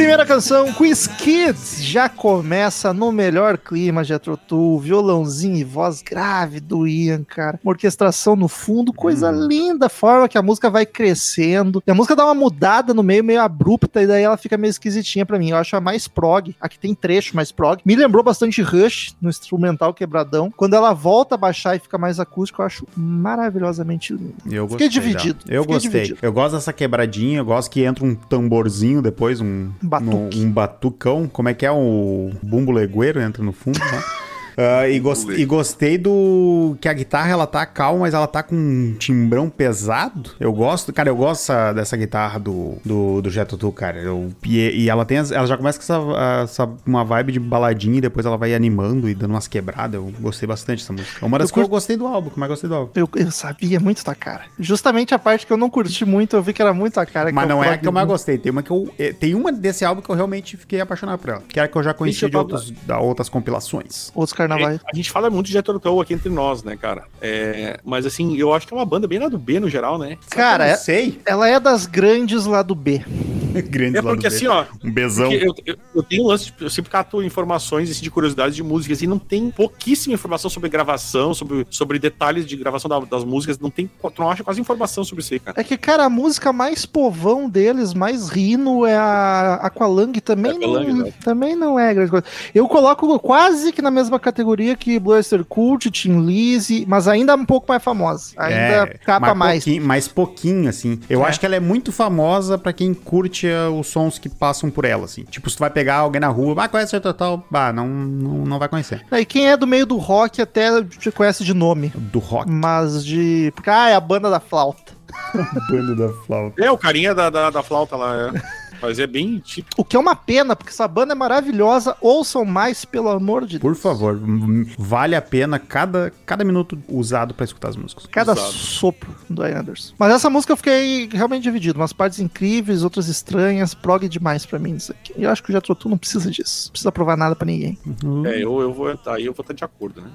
Primeira canção, Quiz Kids, já começa no melhor clima, Jethro Tull, violãozinho e voz grave do Ian, cara. Uma orquestração no fundo, coisa linda, a forma que a música vai crescendo. E a música dá uma mudada no meio, meio abrupta, e daí ela fica meio esquisitinha pra mim. Eu acho a mais prog, aqui tem trecho mais prog. Me lembrou bastante Rush no instrumental quebradão. Quando ela volta a baixar e fica mais acústico, eu acho maravilhosamente lindo. Eu Fiquei gostei dividido. Eu fiquei gostei. dividido. Eu gosto dessa quebradinha, eu gosto que entra um tamborzinho depois, um Batuque. no- um batucão. Como é que é o bumbo legueiro entra no fundo, né? Ah, e, gos- e gostei do que a guitarra ela tá calma, mas ela tá com um timbrão pesado. Eu gosto, cara, eu gosto dessa, dessa guitarra do, do, do Jet Tutu, cara. Eu, e, e ela tem as- ela já começa com essa, essa- uma vibe de baladinha e depois ela vai animando e dando umas quebradas. Eu gostei bastante dessa música. É uma das Eu que eu curto- gostei do álbum, que eu mais gostei do álbum. Eu, eu sabia muito da cara. Justamente a parte que eu não curti muito, eu vi que era muito a cara. Mas não é a que eu mais gostei. Tem uma que eu. eh, Tem uma desse álbum que eu realmente fiquei apaixonado por ela. Que era que eu já eu de outros, da outras compilações. Outros carnavais. A gente fala muito de Jethro Tull aqui entre nós, né, cara? É, mas assim, eu acho que é uma banda bem lá do B no geral, né? Cara, eu é- sei. ela é das grandes lá do B. Grande É porque assim, ó, Um besão. Porque eu, eu- eu tenho um lance, de- eu sempre cato informações assim, de curiosidades de músicas e não tem pouquíssima informação sobre gravação, sobre, sobre detalhes de gravação da- das músicas, não tem, tu não acha quase informação sobre isso aí, cara. É que, cara, a música mais povão deles, mais rino, é a Aqualung. Também, Aqualung, não, né? também não é grande coisa. Eu coloco quase que na mesma categoria que Bluster Cult, Tim Lizzy, mas ainda um pouco mais famosa. Ainda capa mas mais. Pouquinho, mais pouquinho, assim. Eu É. acho que ela é muito famosa pra quem curte eh, os sons que passam por ela, assim. Tipo, se tu vai pegar alguém na rua, ah, conhece o Total? Bah, não, não, não vai conhecer. E quem é do meio do rock até te conhece de nome. Do rock, Mas de. Ah, é a banda da flauta. bando da flauta. É, o carinha da, da, da flauta lá, é. Mas é bem tipo. O que é uma pena, porque essa banda é maravilhosa. Ouçam mais, pelo amor de Por Deus. favor, m- vale a pena cada, cada minuto usado pra escutar as músicas. Cada Usado. sopro do Ian Anderson. Mas essa música eu fiquei realmente dividido. Umas partes incríveis, outras estranhas. Prog demais pra mim isso aqui. E eu acho que o Jethro Tull não precisa disso. Não precisa provar nada pra ninguém. É, eu, eu vou tá, aí eu vou estar de acordo, né?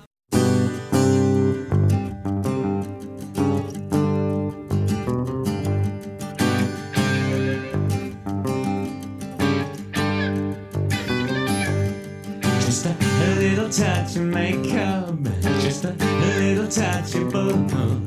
Just a little touch of makeup, just a little touch of boo.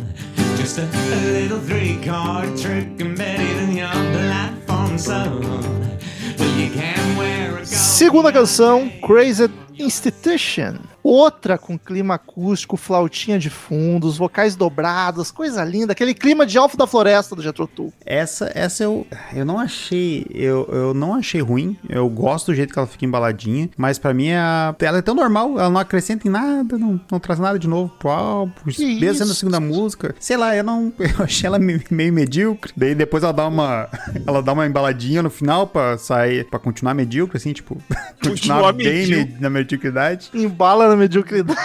Just a little three card trick embedded in your platform soul. Well, you can wear a gold Segunda canção, Crazy Institution. Outra com clima acústico, flautinha de fundo, os vocais dobrados, coisa linda. Aquele clima de Alfa da Floresta do Jethro Tull. Essa, essa eu, eu não achei, eu, eu não achei ruim. Eu gosto do jeito que ela fica embaladinha, mas pra mim é a- ela é tão normal, ela não acrescenta em nada, não, não traz nada de novo pro álbum, mesmo sendo a segunda música. Sei lá, eu não, eu achei ela meio, meio medíocre. Daí depois ela dá uma, ela dá uma embaladinha no final pra sair, pra continuar medíocre, assim, tipo, continuar bem medíocre. me- na mediocridade. Embala na mediocridade.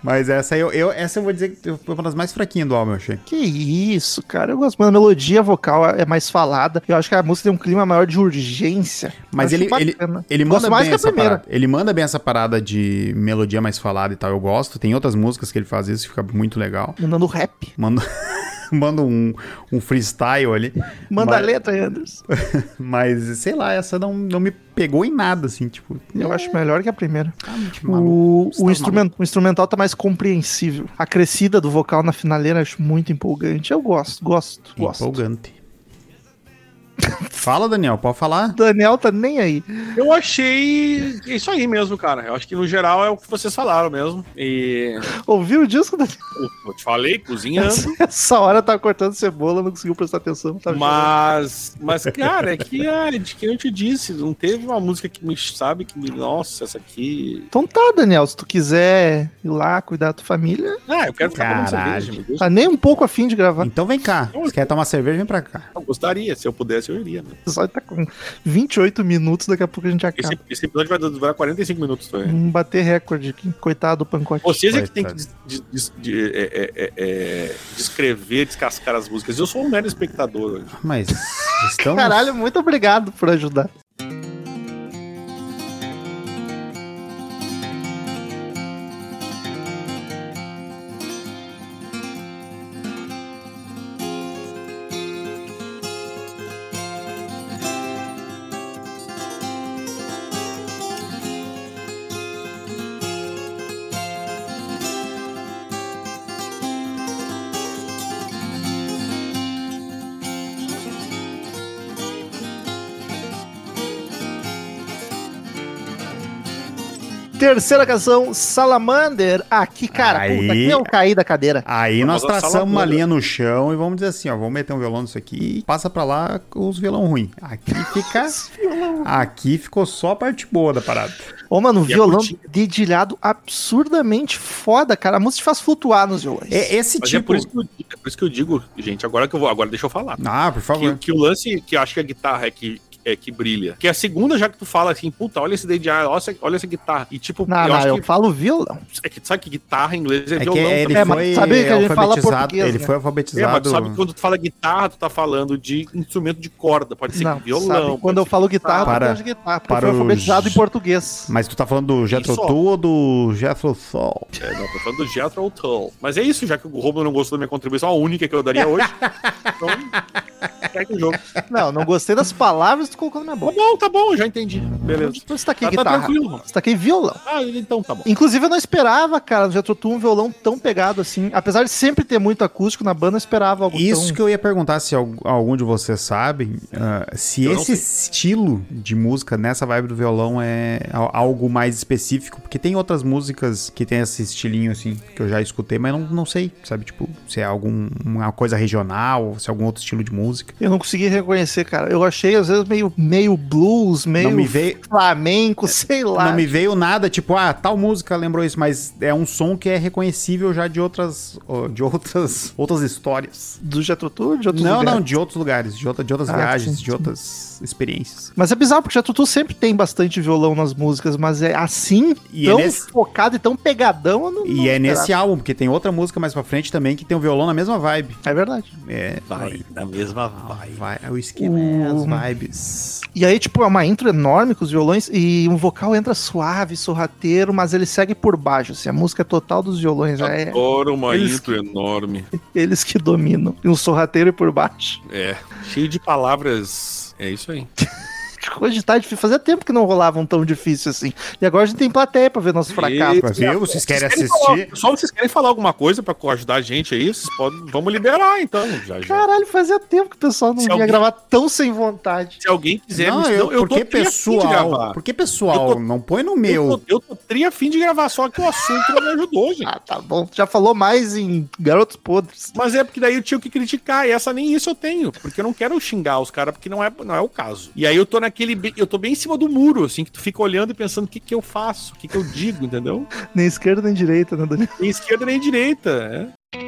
Mas essa eu, eu, essa eu vou dizer que foi uma das mais fraquinhas do álbum, eu achei. Que isso, cara. Eu gosto. Mano, a melodia vocal é mais falada. Eu acho que a música tem um clima maior de urgência. Mas ele, ele, ele manda mais bem que a essa primeira. parada. Ele manda bem essa parada de melodia mais falada e tal. Eu gosto. Tem outras músicas que ele faz isso, fica muito legal. Mandando rap. Manda, manda um, um freestyle ali. Manda a mas, letra, Anderson. mas, sei lá, essa não, não me pegou em nada, assim, tipo. Eu acho melhor que a primeira. tá maluco. O, o, tá instrumen- o instrumental tá mais compreensível. A crescida do vocal na finaleira eu acho muito empolgante. Eu gosto, gosto, gosto. Empolgante. Fala, Daniel, pode falar? O Daniel tá nem aí. Eu achei isso aí mesmo, cara. Eu acho que no geral é o que vocês falaram mesmo. E Ouviu o disco, Daniel? eu te falei, cozinhando. Essa hora tava cortando cebola, não conseguiu prestar atenção. Mas, mas, cara, é que, ah, de que eu te disse, não teve uma música que me sabe que me. Nossa, essa aqui. Então tá, Daniel, se tu quiser ir lá cuidar da tua família, Ah, eu quero ficar tomando cerveja, meu Deus. tá nem um pouco afim de gravar. Então vem cá. Se quer tomar cerveja, vem pra cá. Eu gostaria, se eu pudesse, eu iria. Né? Só tá com 28 minutos, daqui a pouco a gente acaba. Esse, esse episódio vai durar 45 minutos também. Vamos bater recorde aqui. Coitado do pancote. Vocês é que tem que des- des- de- é, é, é, é, descrever, descascar as músicas. Eu sou um mero espectador hoje. Mas estamos... Caralho, muito obrigado por ajudar. Terceira canção, Salamander. Aqui, cara, Aí. puta, aqui eu caí da cadeira. Aí nós traçamos uma linha no chão e vamos dizer assim, ó, vamos meter um violão nisso aqui e passa pra lá com os violão ruim. Aqui fica... aqui ficou só a parte boa da parada. Ô, mano, um é violão curtinho. dedilhado absurdamente foda, cara. A música te faz flutuar nos violões. É, esse Mas é tipo... por, isso que eu, é por isso que eu digo, gente, agora que eu vou. Agora deixa eu falar. Ah, por Que, favor. que o lance que eu acho que a guitarra é que, é que brilha. Que a segunda, já que tu fala assim, puta, olha esse DJI, olha essa, olha essa guitarra. E tipo, Não, eu não, acho eu que. falo violão. É que sabe que guitarra em inglês é, É violão ele também. É, mas foi sabe que a gente fala alfabetizado, português, ele né? foi É, mas alfabetizado... tu sabe que quando tu fala guitarra, tu tá falando de instrumento de corda. Pode ser Não, violão. quando eu falo guitarra, Para- de guitarra, porque para foi alfabetizado os- em português. Mas tu tá falando do Jethro. Tull ou do Jethro Tull? É, não, tô falando do Jethro Tull. Mas é isso, já que o Romulo não gostou da minha contribuição, a única que eu daria hoje. então, segue o jogo. Não, não gostei das palavras na minha Tá boca. bom, tá bom, já entendi. Beleza. Eu destaquei Tá, tá guitarra. tranquilo, mano. destaquei violão. Ah, então tá bom. Inclusive, eu não esperava, cara, no Jethro Tull um violão tão pegado assim. Apesar de sempre ter muito acústico na banda, eu esperava algo Isso tão... que eu ia perguntar se al- algum de vocês sabem, ah, se Eu esse estilo de música nessa vibe do violão é al- algo mais específico, porque tem outras músicas que tem esse estilinho assim, que eu já escutei, mas não, não sei, sabe, tipo, se é alguma coisa regional, se é algum outro estilo de música. Eu não consegui reconhecer, cara. Eu achei, às vezes, meio, meio blues, meio Não me veio- flamenco, sei lá. Não me veio nada, tipo, ah, tal música lembrou isso, mas é um som que é reconhecível já de outras, de outras, outras histórias. Do Jethro Tull, de outros Não, lugares? não, de outros lugares, de, outra, de outras Ah, viagens, sim, de sim. outras experiências. Mas é bizarro, porque Jethro Tull sempre tem bastante violão nas músicas, mas é assim, E é tão nesse- focado e tão pegadão, não não E é nesse esperava. álbum, porque tem outra música mais pra frente também que tem o violão na mesma vibe. É verdade. É. Vai, na mesma vai. Vai, o esquema é as O- E aí, tipo, é uma intro enorme com os violões e um vocal entra suave, sorrateiro, mas ele segue por baixo, assim, a música é total dos violões, é Adoro uma Eles intro enorme. eles que dominam. E um sorrateiro por baixo. É, cheio de palavras. É isso aí. Tá difícil, fazia tempo que não rolava um tão difícil assim. E agora a gente tem plateia pra ver nosso fracasso. Pra ver, vocês querem assistir? falar, pessoal, vocês querem falar alguma coisa pra ajudar a gente aí? Vocês podem, vamos liberar então. Já, já. Caralho, fazia tempo que o pessoal não Se vinha alguém- gravar tão sem vontade. Se alguém quiser, Não, me- eu, eu porque tô pessoal. gravar. Porque pessoal, tô- não põe no Eu meu. tô, eu tô tri afim de gravar, só que o assunto não me ajudou, gente. Ah, tá bom. Já falou mais em Garotos Podres. Mas é porque daí eu tinha que criticar, e essa nem isso eu tenho, porque eu não quero xingar os caras, porque não é, não é o caso. E aí eu tô naquele, eu tô bem em cima do muro, assim, que tu fica olhando e pensando o que que eu faço, o que que eu digo, entendeu? Nem esquerda nem direita, né, Daniel? Nem esquerda nem direita, é.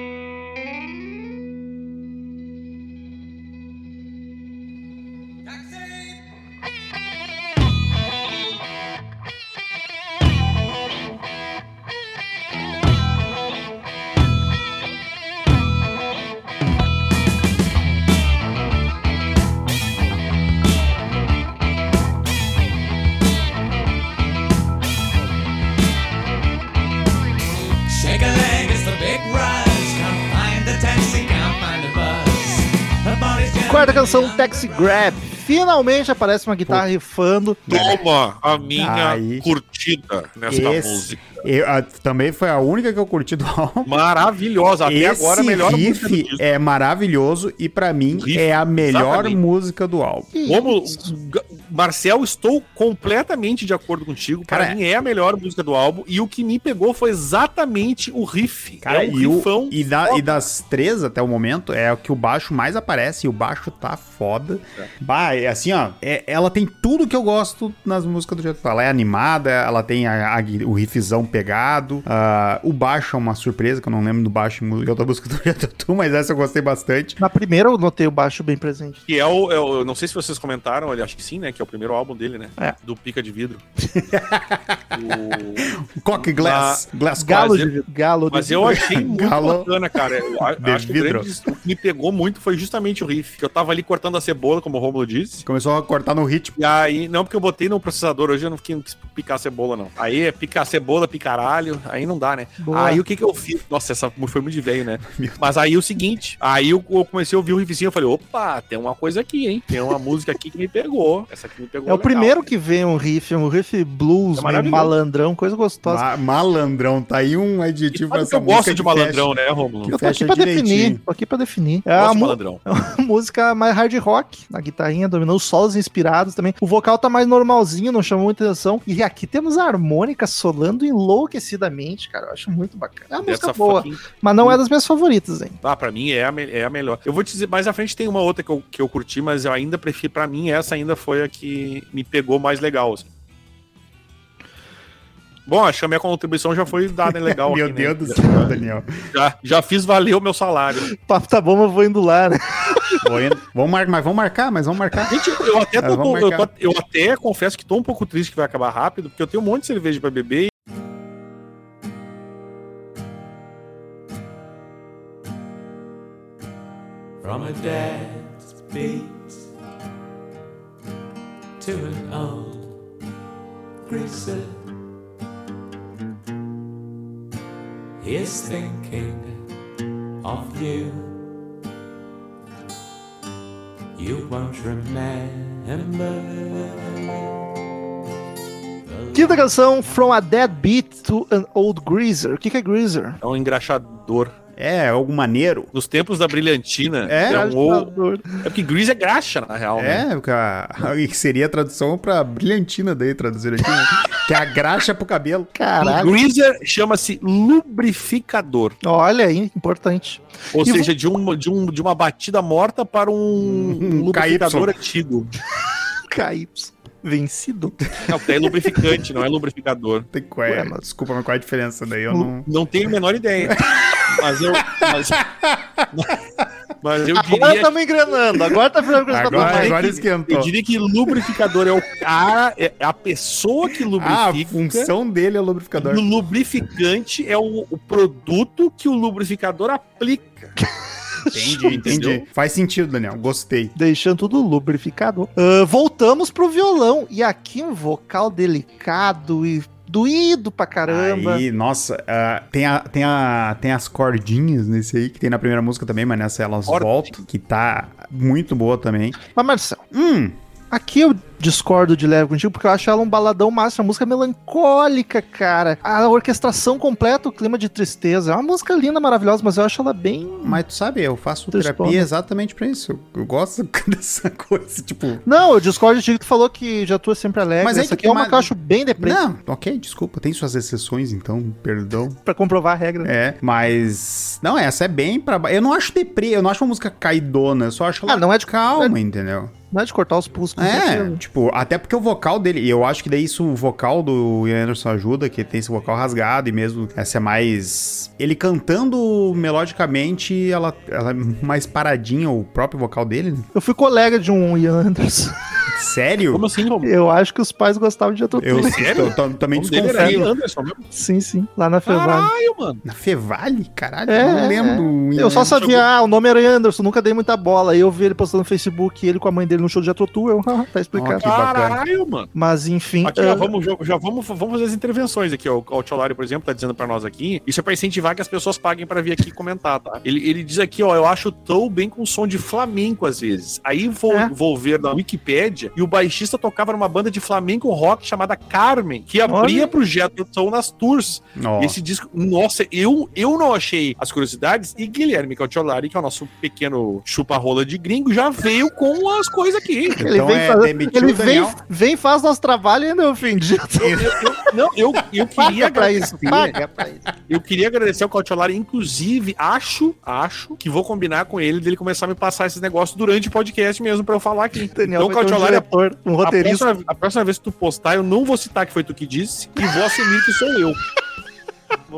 Canção, Taxi Grab. Finalmente aparece uma guitarra rifando. Toma a minha Aí. curtida nesta Esse- música. eu- a- também foi a única que eu curti do álbum. Maravilhosa, até Esse agora a melhor música do riff disco. é maravilhoso e pra mim Riff, é a melhor exatamente. música do álbum. Como, Marcel, estou completamente de acordo contigo. Para Cara, mim é a melhor música do álbum. E o que me pegou foi exatamente o riff. Cara, é um e, o- riffão e, da- e das três até o momento, é o que o baixo mais aparece, e o baixo tá foda. Bah, é assim, ó, é- ela tem tudo que eu gosto nas músicas do Jeto. Ela é animada, ela tem a- a o riffzão pegado, ah, o baixo é uma surpresa, que eu não lembro do baixo em outra música do Jeto, mas essa eu gostei bastante. Na primeira eu notei o baixo bem presente. Que é o, é o- Eu não sei se vocês comentaram, eu acho que sim, né? Que é o primeiro álbum dele, né? É. Do Pica de Vidro. o... Cock Glass, Glass Galo Mas de eu- vidro. Galo de Mas eu vidro. achei muito Galo bacana, cara. Eu acho que o, vidro. grande, o que me pegou muito foi justamente o riff. Que eu tava ali cortando a cebola, como o Romulo disse. Começou a cortar no ritmo. E aí, não, porque eu botei no processador hoje, eu não fiquei- não quis picar a cebola, não. Aí é picar a cebola, picar caralho, aí não dá, né? Boa. Aí o que que eu fiz? Nossa, essa foi muito de velho, né? Mas aí o seguinte, aí eu, eu comecei a ouvir o riffzinho, eu falei, opa, tem uma coisa aqui, hein? Tem uma música aqui que me pegou. Essa aqui me pegou É o legal. primeiro que vem um riff, um riff blues, É malandrão, coisa gostosa. Ma- malandrão, tá aí um adjetivo sabe pra eu essa música gosto de que malandrão, fecha- né, Romulo? que Eu tô aqui pra direitinho. definir, tô aqui pra definir. É Gosto a de mu- malandrão. música mais hard rock, a guitarrinha dominou, os solos inspirados também. O vocal tá mais normalzinho, não chamou muita atenção. E aqui temos a harmônica solando enlouquecidamente, cara. Eu acho muito bacana. É uma música boa, fucking- mas não é das minhas favoritas, hein? Ah, pra mim é a, é a melhor. Eu vou te dizer, mais à frente tem uma outra que eu, que eu curti, mas eu ainda prefiro, pra mim, essa ainda foi a que me pegou mais legal. assim. Bom, acho que a minha contribuição já foi dada legal Meu aqui, né? Deus do céu, Daniel. Já, já fiz valer o meu salário. O papo tá bom, mas eu vou indo lá, né? Vou indo. Vamos marcar, mas vamos marcar, mas vamos marcar. Gente, eu até, Ah, tô- eu, eu até confesso que tô um pouco triste que vai acabar rápido, porque eu tenho um monte de cerveja pra beber. From a dad's beat to an old greaser. He's thinking of you. You won't remember. Quinta canção, From a Dead Beat to an Old Greaser. O que, que é Greaser? É um engraxador. É, algo maneiro. Nos tempos da brilhantina, É? é, um ou... é porque grease é graxa, na real, né? É, porque a- que seria a tradução pra brilhantina daí, traduzir aqui, né? que é a graxa pro cabelo. O Caralho. greaser chama-se lubrificador. Olha aí, importante. Ou E seja, de, um, de, um, de uma batida morta para um, Um lubrificador KY. antigo. KY. Vencido. Não, é lubrificante, não é lubrificador. Tem, qual é? Ué, mas- Desculpa, mas qual é a diferença daí? Eu não. Não tenho a menor ideia. Mas eu. Mas, mas eu Agora diria. estamos engrenando. Agora tá virando coisa pra Agora, agora Eu esquentou. diria que lubrificador é o cara, é a pessoa que Ah, a lubrifica. função dele é o e lubrificador. o lubrificante é o, o produto que o lubrificador aplica. Entendi, entendi. Faz sentido, Daniel. Gostei. Deixando tudo lubrificado. Ah, voltamos pro violão. E aqui um vocal delicado e doído pra caramba. Aí, nossa, ah, tem, a, tem, a, tem as cordinhas nesse aí, que tem na primeira música também, mas nessa elas Corte. voltam, que tá muito boa também. Mas, Marcelo, Hum, aqui eu discordo de leve contigo, porque eu acho ela um baladão massa, uma música melancólica, cara. A orquestração completa, o clima de tristeza. É uma música linda, maravilhosa, mas eu acho ela bem. mas tu sabe, eu faço terapia exatamente pra isso. Eu, gosto dessa coisa, tipo... Não, eu discordo de ti que tu falou que já tu é sempre alegre. Mas Essa que aqui é uma que eu acho bem deprê, Não, ok, desculpa, tem suas exceções, então, perdão. pra comprovar a regra. É, mas... Não, essa é bem pra... Eu não acho deprê, eu não acho uma música caidona, eu só acho ela Ah, não é de- calma, entendeu? Não é de cortar os pulsos com É, certeza. tipo, até porque o vocal dele, e eu acho que daí isso, o vocal do Ian Anderson ajuda, que tem esse vocal rasgado e mesmo essa é mais. Ele cantando melodicamente, ela, ela é mais paradinha, o próprio vocal dele. né? Eu fui colega de um Ian Anderson. Sério? Como assim, Romulo? Eu acho que os pais gostavam de outro Eu Sério? também O desconfio. Anderson mesmo? Sim, sim. Lá na Fevale. Caralho, mano. Na Fevale? Caralho, É, eu não lembro é. Eu só sabia, ah, o nome era Anderson, nunca dei muita bola. Aí eu vi ele postando no Facebook, ele com a mãe dele no show de Atrotu, eu, ah, tá explicado. Bacana. Caralho, mano. Mas enfim, Aqui, ah, ó, vamos, já, já vamos, vamos fazer as intervenções aqui. Ó. O Tcholari, por exemplo, tá dizendo pra nós aqui. Isso é pra incentivar que as pessoas paguem pra vir aqui comentar, tá? Ele, ele diz aqui, ó, eu acho tão bem com som de flamenco às vezes. Aí vou, É. vou ver na Wikipédia e o baixista tocava numa banda de flamenco rock chamada Carmen, que abria Olha. pro Jethro Tull nas tours. E esse disco, nossa, eu, eu não achei as curiosidades e Guilherme Cautiolari, que é o nosso pequeno chupa-rola de gringo, já veio com as coisas aqui. ele então vem, é fazer- ele vem, vem, faz nosso trabalho e ainda é ofendido. Não, eu, eu queria Paga pra isso, agradecer. paga pra isso. Eu queria agradecer ao Cautiolari, inclusive, acho, acho que vou combinar com ele dele começar a me passar esses negócios durante o podcast mesmo pra eu falar aqui. Daniel então, vai ter um Cautiolari, a, roteirista. próxima, a próxima vez que tu postar, eu não vou citar que foi tu que disse e vou assumir que sou eu.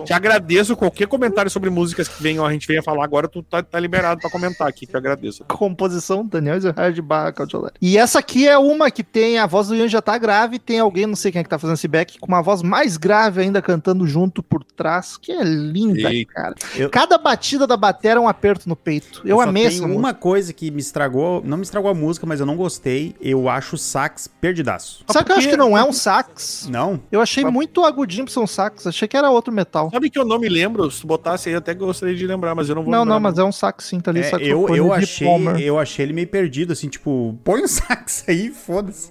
Te agradeço qualquer comentário sobre músicas que venham, a gente venha falar agora, tu tá, tá liberado pra comentar aqui, que eu agradeço. Composição Daniel Ezerhard barra Caudioleri. E essa aqui é uma que tem a voz do Ian já tá grave, tem alguém, não sei quem é que tá fazendo esse back, com uma voz mais grave ainda cantando junto por trás, que é linda, Eita. cara. Eu- Cada batida da bateria é um aperto no peito. Eu, só amei essa uma música. coisa que me estragou, não me estragou a música, mas eu não gostei. Eu acho o sax perdidaço. Sabe que eu acho que não é um sax? Não? Eu achei muito agudinho pra ser um sax, achei que era outro metal. Sabe que eu não me lembro? Se botasse aí, até gostaria de lembrar, mas eu não vou Não, lembrar. não, mas é um sax sim, tá ali. É, saxofone eu, eu, de achei, Palmer. eu achei ele meio perdido, assim, tipo, põe um sax aí, foda-se.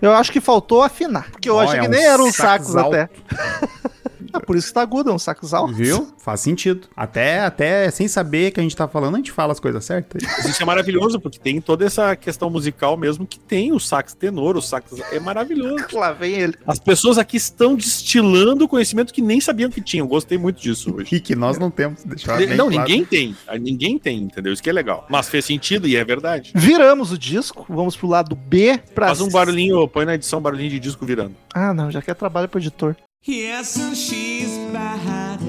Eu acho que faltou afinar. Porque eu Ó, achei é que um nem era um sax sax até. ah, por isso que tá agudo, é um sax alto. Viu? Faz sentido. Até, até sem saber que a gente tá falando, a gente fala as coisas certas. Mas Isso é maravilhoso, porque tem toda essa questão musical mesmo que tem o sax tenor, o sax é maravilhoso. Lá vem ele. As pessoas aqui estão destilando conhecimento que nem sabiam que tinham. Gostei muito disso hoje. E que nós não temos. Deixar bem não, claro. ninguém tem. Ninguém tem, entendeu? Isso que é legal. Mas fez sentido e é verdade. Viramos o disco, vamos pro lado B. Pra... Faz um barulhinho, põe na edição barulhinho de disco virando. Ah, não, já quer trabalho pro editor. Yes, and she's bad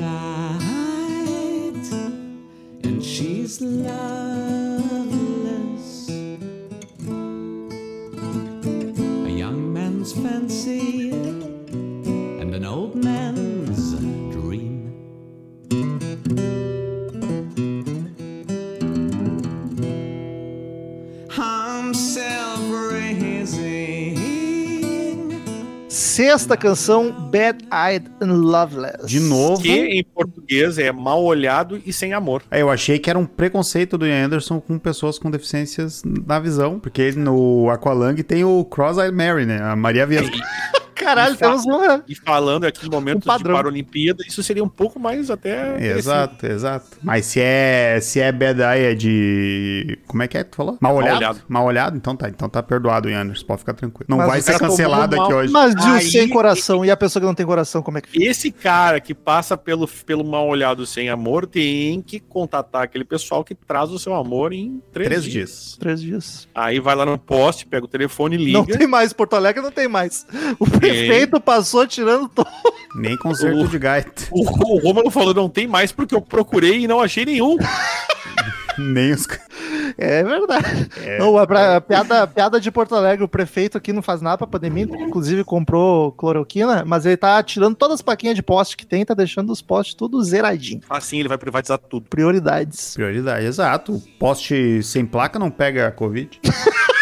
and she's loveless. A young man's fancy and an old man's Sexta canção, Bad Eyed and Loveless. De novo. Que em português é mal olhado e sem amor. É, Eu achei que era um preconceito do Ian Anderson com pessoas com deficiências na visão, porque no Aqualung tem o Cross-Eyed Mary, né? A Maria Vesga. Caralho, temos uma. E falando aqui de momentos Um de padrão. Paralimpíada, isso seria um pouco mais até. Exato, exato. Mas se é, se é eye é de... Como é que é que tu falou? Mal olhado? olhado. Mal olhado? Então tá. Então tá perdoado Anderson, pode ficar tranquilo. Não Mas vai ser cancelado mal. aqui hoje. Mas e o Aí- sem coração? E a pessoa que não tem coração, como é que fica? Esse cara que passa pelo, pelo mal olhado sem amor tem que contatar aquele pessoal que traz o seu amor em três, Três dias. dias. Três dias. Aí vai lá no poste, pega o telefone e Não liga. tem mais, Porto Alegre não tem mais. O prefeito passou tirando todo. Nem concerto O- de gaita. O, o Romulo falou não tem mais porque eu procurei e não achei nenhum. Nem os... É verdade. É. Não, a, pra- a piada, a piada de Porto Alegre, o prefeito aqui não faz nada pra pandemia, inclusive comprou cloroquina, mas ele tá tirando todas as plaquinhas de poste que tem, tá deixando os postes tudo zeradinho. Assim ele vai privatizar tudo. Prioridades. Prioridade, exato. O poste sem placa não pega Covid.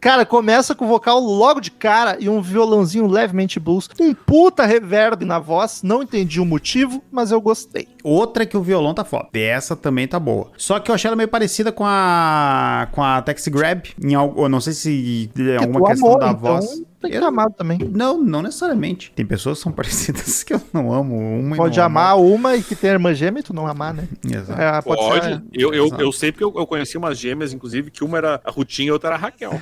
Cara, começa com o vocal logo de cara e um violãozinho levemente blues. Um puta reverb na voz. Não entendi o motivo, mas eu gostei. Outra que o violão tá foda. Essa também tá boa. Só que eu achei ela meio parecida com a com a Taxi Grab. Em algo, eu não sei se é alguma questão amou, da então voz. Tem que Eu- amar também. Não, não necessariamente. Tem pessoas que são parecidas que eu não amo. Uma e Pode não amar uma e que tem irmã gêmea e tu não amar, né? amo. Exato. É, pode, Pode. ser. Eu, eu, Exato. eu sei porque eu, eu conheci umas gêmeas, inclusive, que uma era a Rutinha e outra era a Raquel.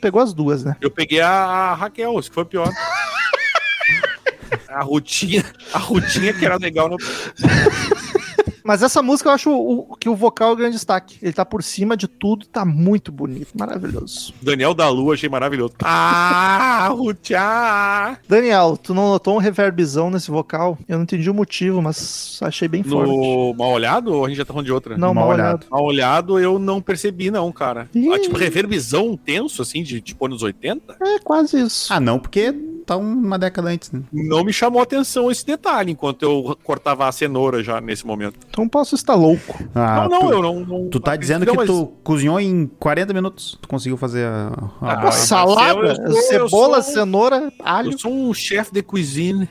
Pegou as duas, né? Eu peguei a, a Raquel, isso que foi pior. A Rutinha, a Rutinha que era legal no. Mas essa música eu acho o- que o vocal é o grande destaque. Ele tá por cima de tudo, tá muito bonito, maravilhoso. Daniel da Lua, achei maravilhoso. Ah, Rutia! Daniel, tu não notou um reverbzão nesse vocal? Eu não entendi o motivo, mas achei bem forte. No mal olhado ou a gente já tá falando de outra? Não, Mal mal olhado. olhado. Mal olhado eu não percebi, não, cara. Ih. Ah, tipo, reverbizão tenso, assim, de tipo anos 80, É quase isso. Ah, não, porque tá uma década antes, né? não me chamou atenção esse detalhe, enquanto eu cortava a cenoura já nesse momento. Então posso estar louco. Ah, não, não, tu, eu não. não tu tá dizendo que mas- tu cozinhou em 40 minutos. Tu conseguiu fazer a. a Ah, Salada, eu sou- cebola, sou- cenoura, alho. Eu sou um chefe de cuisine.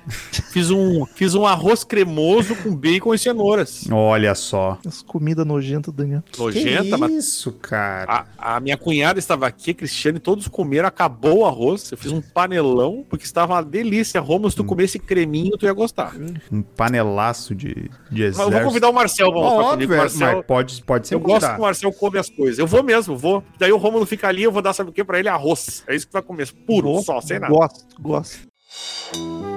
Fiz um, fiz um arroz cremoso com bacon e cenouras. Olha só. As comidas nojentas, Daniel. Nojenta, que mas isso, cara. a, a minha cunhada estava aqui, a Cristiane, todos comeram, acabou o arroz. Eu fiz um panelão, porque estava uma delícia. Romulo, se tu comer esse creminho, tu ia gostar. Um panelaço de, de exército. eu vou convidar o Marcel, vamos almoçar óbvio, Marcel, pode, pode ser eu gosto que o Marcel come as coisas. Eu vou mesmo, vou. Daí o Romulo fica ali, eu vou dar, sabe o que pra ele? Arroz. É isso que vai comer. Puro, só, sem nada. Gosto, gosto.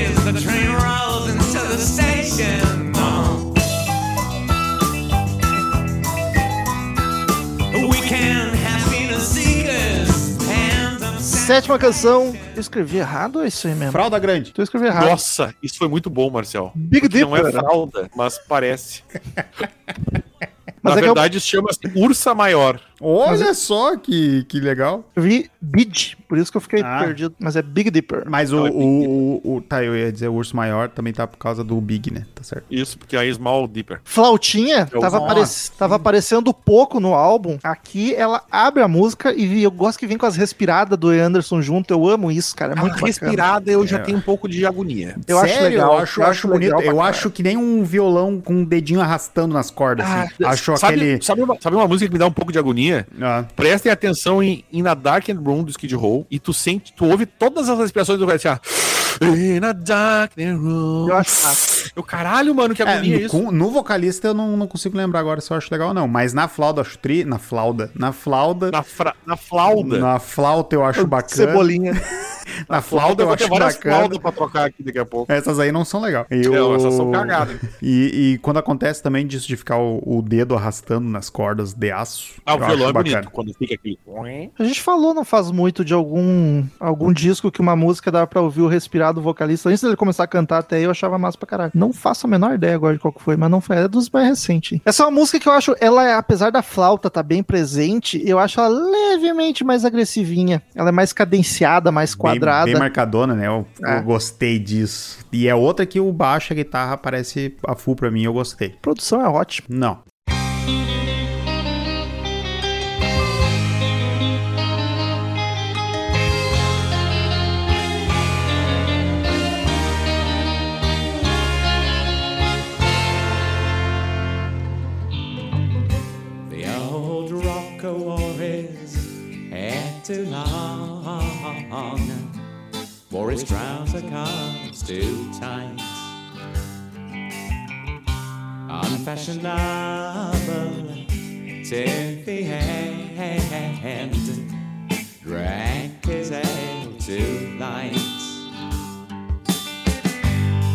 The train rolls into the station. Oh. Up. Sétima canção. Eu escrevi errado ou é isso aí mesmo? Fralda grande. Então eu escrevi errado. Nossa, isso foi muito bom, Marcel. Big Porque não é Dipper. fralda, mas parece. Mas Na é eu- verdade, chama-se Ursa Maior. Olha só que, que legal. Eu vi Bid, por isso que eu fiquei Ah. perdido. Mas é Big Dipper. Mas o, é Big o, o, o- Tá, eu ia dizer o urso maior também tá por causa do Big, né? Tá certo. Isso, porque a Small Dipper. Flautinha Eu- tava, Nossa. apare- tava aparecendo pouco no álbum. Aqui ela abre a música e eu gosto que vem com as respiradas do Anderson junto. Eu amo isso, cara. É muito bacana. respirada eu já É. tenho um pouco de agonia. Eu acho Sério? legal, Eu acho, eu acho acho bonito. Eu caralho. acho que nem um violão com um dedinho arrastando nas cordas. Ah, assim. Acho sabe, aquele. sabe, uma, sabe uma música que me dá um pouco de agonia? Ah, Prestem atenção em, em Na Dark and Room do Skid Row e tu sente, tu ouve todas as respirações do cara assim, ó. In a dark and room. Eu acho. Eu, caralho, mano, que é, agonia é no, isso. com- no vocalista eu não, não consigo lembrar agora se eu acho legal ou não. Mas na flauta eu acho tri. Na flauta. Na flauta. Na, fra, na flauda. Na flauta eu acho bacana. Cebolinha. Na flauta eu eu acho várias bacana. flaudas pra trocar aqui daqui a pouco. Essas aí não são legais. E Não, o- essas são cagadas. E, e quando acontece também disso de ficar o, o dedo arrastando nas cordas de aço. Ah, o eu violão acho é bonito, quando fica aqui. A gente falou não faz muito de algum algum disco que uma música dá pra ouvir o respirar do vocalista. Antes dele começar a cantar até aí, eu achava massa pra caralho. Não faço a menor ideia agora de qual que foi, mas não foi. É dos mais recentes. Essa é uma música que eu acho, ela é, apesar da flauta tá bem presente, eu acho ela levemente mais agressivinha. Ela é mais cadenciada, mais quadrada. Bem, bem marcadona, né? Eu, É. eu gostei disso. E é outra que o baixo e a guitarra parece a full pra mim, eu gostei. A produção é ótima. Não. Wore his trouser cuffs too tight. Unfashionable to the end, drank his ale too light.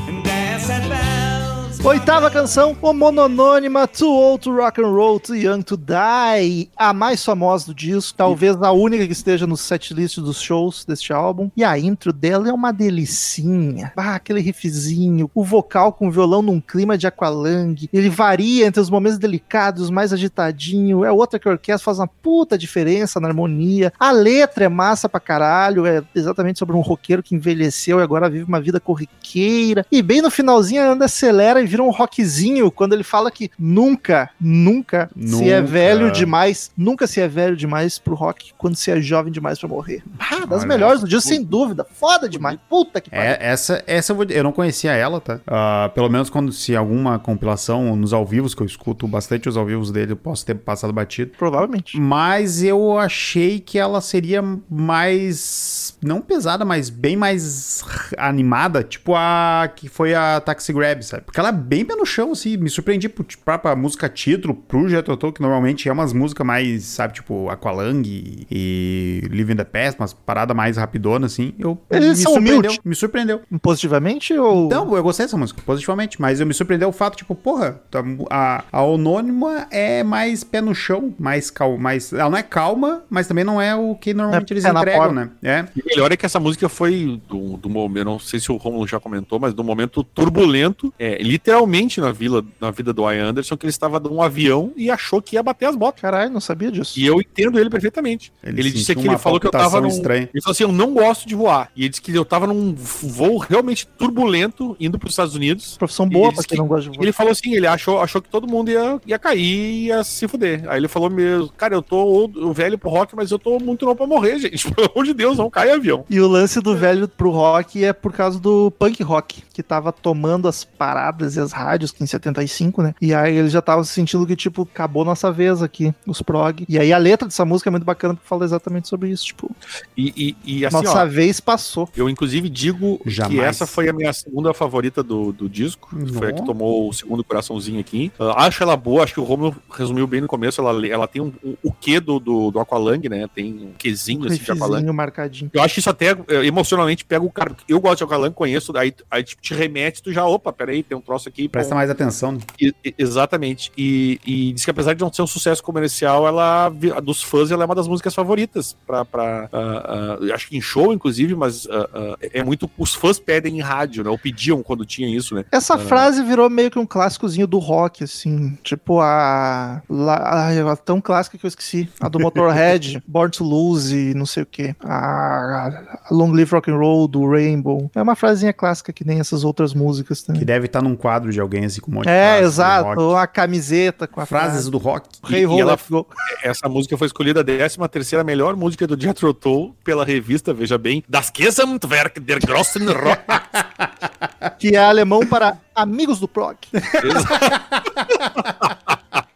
And danced at bells. Oitava canção, o mononônima Too Old to Rock and Roll, Too Young to Die, a mais famosa do disco, talvez a única que esteja no setlist dos shows deste álbum. E a intro dela é uma delicinha. Ah, aquele riffzinho, o vocal com o violão num clima de aqualang. Ele varia entre os momentos delicados, os mais agitadinho. É outra que a orquestra faz uma puta diferença na harmonia. A letra é massa pra caralho, é exatamente sobre um roqueiro que envelheceu e agora vive uma vida corriqueira. E bem no finalzinho ela acelera e vira um rockzinho quando ele fala que nunca, nunca, se é Nunca. velho demais, nunca se é velho demais pro rock quando se é jovem demais pra morrer. Ah, das Olha, melhores do dia, sem dúvida. Foda demais. Puta que pariu. É, essa, essa eu, vou, eu não conhecia ela, tá? Ah, pelo menos quando se alguma compilação nos ao vivos, que eu escuto bastante os ao vivos dele, eu posso ter passado batido. Provavelmente. Mas eu achei que ela seria mais. Não pesada, mas bem mais animada, tipo a que foi a Taxi Grab, sabe? Porque ela é bem pé no chão, assim. Me surpreendi pro, tipo, pra, pra música título, pro Jethro Tull, que normalmente é umas músicas mais, sabe, tipo Aqualung e, e Living the Past, umas paradas mais rapidonas, assim. Eu, Eles me são surpreendeu. Me surpreendeu. Positivamente ou. Não, eu gostei dessa música, positivamente. Mas eu me surpreendeu o fato, tipo, porra, tá- a, a Anônima é mais pé no chão, mais calma. Mais, ela não é calma, mas também não é o que normalmente É eles na entregam, né? É. E o melhor é que essa música foi do, do momento, eu não sei se o Romulo já comentou, mas do momento turbulento, é, literalmente na, vila, na vida do Ian Anderson, que ele estava num avião e achou que ia bater as botas. Caralho, não sabia disso. E eu entendo ele perfeitamente. Ele Ele, disse que ele falou que eu tava palpitação num. estranha. Ele falou assim: eu não gosto de voar. E ele disse que eu tava num voo realmente turbulento indo para os Estados Unidos. Profissão boa disse quem que- não gosta de E voar. ele falou assim: ele achou, achou que todo mundo ia, ia cair e ia se fuder. Aí ele falou mesmo: cara, eu tô old- velho pro rock, mas eu tô muito novo pra morrer, gente. Pelo amor de Deus, não cai avião. E o lance do velho pro rock é por causa do punk rock, que tava tomando as paradas e as rádios, que em 75, né? E aí ele já tava sentindo que, tipo, acabou nossa vez aqui, os prog. E aí a letra dessa música é muito bacana porque fala exatamente sobre isso, tipo, E, e, e assim, nossa ó, vez passou. eu inclusive digo que Jamais. essa foi a minha segunda favorita do, do disco. Foi a que tomou o segundo coraçãozinho aqui. Ah, acho ela boa, acho que o Romulo resumiu bem no começo. Ela, ela tem um, o, o quê do, do, do Aqualung, né? Tem um quezinho assim de. Riffzinho marcadinho. Eu acho que isso até eh, emocionalmente pega o cara. Eu gosto de Alcalan, conheço, aí, aí tipo, te remete, tu já, opa, peraí, tem um troço aqui. Presta bom. mais atenção. né? E- exatamente. E, e diz que apesar de não ser um sucesso comercial, ela a dos fãs ela é uma das músicas favoritas. Pra, pra, ah, ah, acho que em show, inclusive, mas ah, é muito. Os fãs pedem em rádio, né? Ou pediam quando tinha isso, né? Essa frase virou meio que um clássicozinho do rock, assim. Tipo a. lá- ai, a tão clássica que eu esqueci. A do Motorhead, Born to Lose e não sei o que. A, a Long Live Rock and Roll do Rainbow. É uma frasinha clássica que nem essas outras músicas Que também. deve estar num quadro de alguém assim com um monte de É, frases do exato. rock. Uma camiseta com a Frases frase. do rock. Hey E- e ela- go. Essa música foi escolhida a 13 terceira melhor música do Jethro Tull pela revista, veja bem, Das Gesamtwerk der Grossen Rock. Que é alemão para amigos do prog.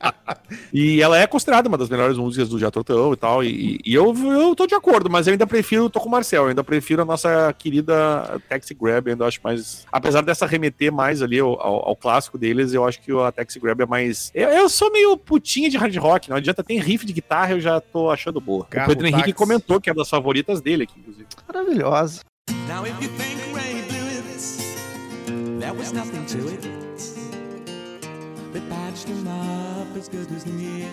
E ela é considerada uma das melhores músicas do Jethro Tull e tal. E, e eu, eu tô de acordo, mas eu ainda prefiro, tô com o Marcel, eu ainda prefiro a nossa querida Taxi Grab, eu ainda acho mais. Apesar dessa remeter mais ali ao, ao- ao clássico deles, eu acho que a Taxi Grab é mais. Eu, eu sou meio putinha de hard rock, não adianta, tem riff de guitarra, eu já tô achando boa. Carro, o Pedro Henrique táxi. comentou que é das favoritas dele aqui, inclusive. Maravilhosa. Now if you think Ray blew it, there was nothing to it. Him up as good as new.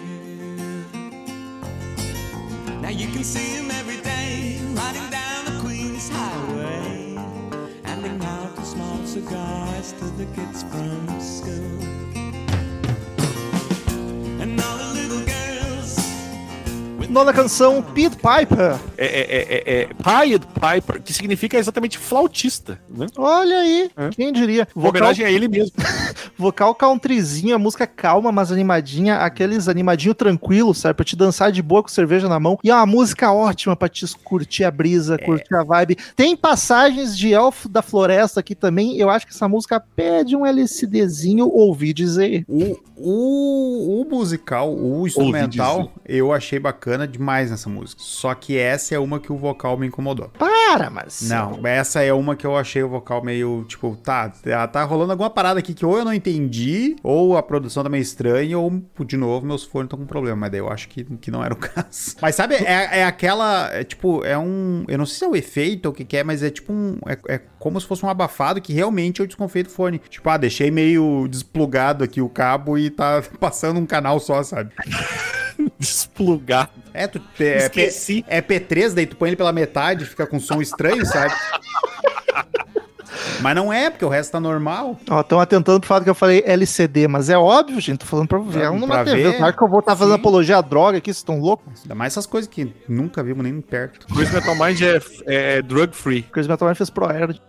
Now you can see him every day riding down the Queen's Highway, handing out the small cigars to the kids from school. Nona canção, Pete Piper. É, é, é, é, é Pied Piper, que significa exatamente flautista, né? Olha aí, É. quem diria? Uma homenagem a ele mesmo. Vocal countryzinho, a música calma, mas animadinha, aqueles animadinho tranquilo, sabe? Pra te dançar de boa com cerveja na mão. E é uma música ótima pra te curtir a brisa, curtir a vibe. Tem passagens de Elfo da Floresta aqui também. Eu acho que essa música pede um LCDzinho, ouvi dizer. O, o, o musical, o instrumental, eu achei bacana demais nessa música. Só que essa é uma que o vocal me incomodou. Para, mas. Não, essa é uma que eu achei o vocal meio, tipo, tá, tá, tá rolando alguma parada aqui que ou eu não entendi, ou a produção tá meio estranha, ou, de novo, meus fones estão com problema. Mas daí eu acho que, que não era o caso. Mas sabe, é, é aquela, é, tipo, é um, eu não sei se é o efeito ou o que que é, mas é tipo um, é, é como se fosse um abafado que realmente eu desconfiei do fone. Tipo, ah, deixei meio desplugado aqui o cabo e tá passando um canal só, sabe? Desplugado. É, tu, é, P- Esqueci. é P3, daí tu põe ele pela metade, fica com som estranho, sabe? Mas não é, porque o resto tá normal. Ó, estão atentando pro fato que eu falei LCD, mas é óbvio, gente. Tô falando pra ver. É Pra numa TV. ver, Claro que eu vou estar fazendo sim. apologia à droga aqui, vocês estão loucos? Ainda mais essas coisas que nunca vimos nem perto. Chris Metal Mind é, é drug free. Chris Metal Man fez Pro Air.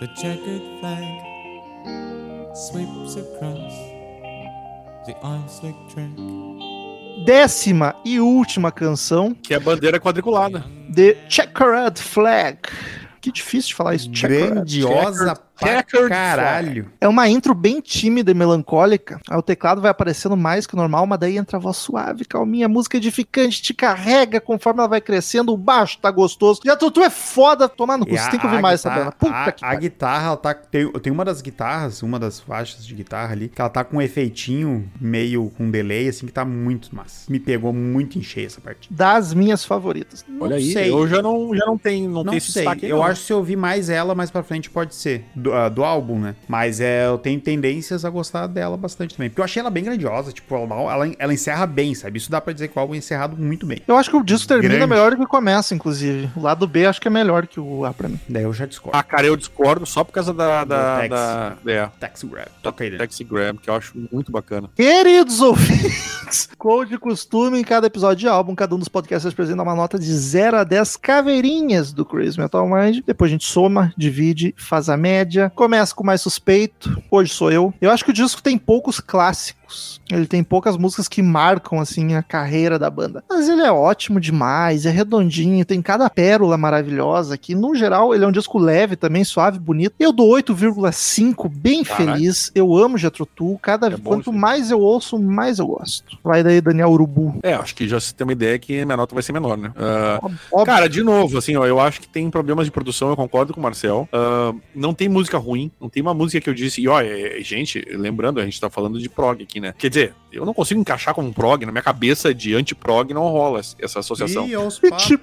The checkered flag sweeps across the track. Décima e última canção, Que é a bandeira quadriculada. The Checkered Flag. Que difícil de falar isso. Checkered. Grandiosa caralho. É uma intro bem tímida e melancólica. Aí o teclado vai aparecendo mais que o normal, mas daí entra a voz suave, calminha, a música edificante, te carrega conforme ela vai crescendo, o baixo tá gostoso. Já tu, tu é foda, tomar no cu, E você a- tem que ouvir a mais essa guitarra- banda. Puta a, que a pariu. guitarra, ela tá. Tem, tem uma das guitarras, uma das faixas de guitarra ali, que ela tá com um efeitinho meio com delay, assim, que tá muito massa. Me pegou muito em cheio essa parte. Das minhas favoritas. Olha aí, sei. eu já não, já não tenho, não, Não tenho esse sei, destaque. aí, eu não. acho que se eu ouvir mais ela, mais pra frente pode ser. Do, ah, do álbum, né? Mas é, eu tenho tendências a gostar dela bastante também. Porque eu achei ela bem grandiosa, tipo, ela, ela, ela encerra bem, sabe? Isso dá pra dizer que o álbum é encerrado muito bem. Eu acho que o disco termina Grande. melhor do que começa, inclusive. O lado B acho que é melhor que o A pra mim. Daí eu já discordo. Ah, cara, eu discordo só por causa da. da, Do da, é, Taxi Grab. Toca aí, né? Taxi Grab, que eu acho muito bacana. Queridos ouvintes, ouvintes, como de costume, em cada episódio de álbum, cada um dos podcasts apresenta uma nota de 0 a 10 caveirinhas do Crazy Metal Mind. Depois a gente soma, divide, faz a média. Começa com mais suspeito. Hoje sou eu. Eu acho que o disco tem poucos clássicos. Ele tem poucas músicas que marcam, assim, a carreira da banda. Mas ele é ótimo demais, é redondinho, tem cada pérola maravilhosa aqui. No geral, ele é um disco leve também, suave, bonito. Eu dou 8,5, bem feliz. Eu amo Jethro Tull. Cada É bom quanto aí. mais eu ouço, mais eu gosto. Vai daí, Daniel Urubu. É, acho que já se tem uma ideia que minha nota vai ser menor, né? Óbvio. Cara, de novo, assim, ó, eu acho que tem problemas de produção, eu concordo com o Marcel. Ah, não tem música ruim, não tem uma música que eu disse, e ó, é- é- gente, lembrando, a gente tá falando de prog aqui, né? Quer dizer, eu não consigo encaixar como prog, na minha cabeça de anti-prog não rola essa associação. Os Pit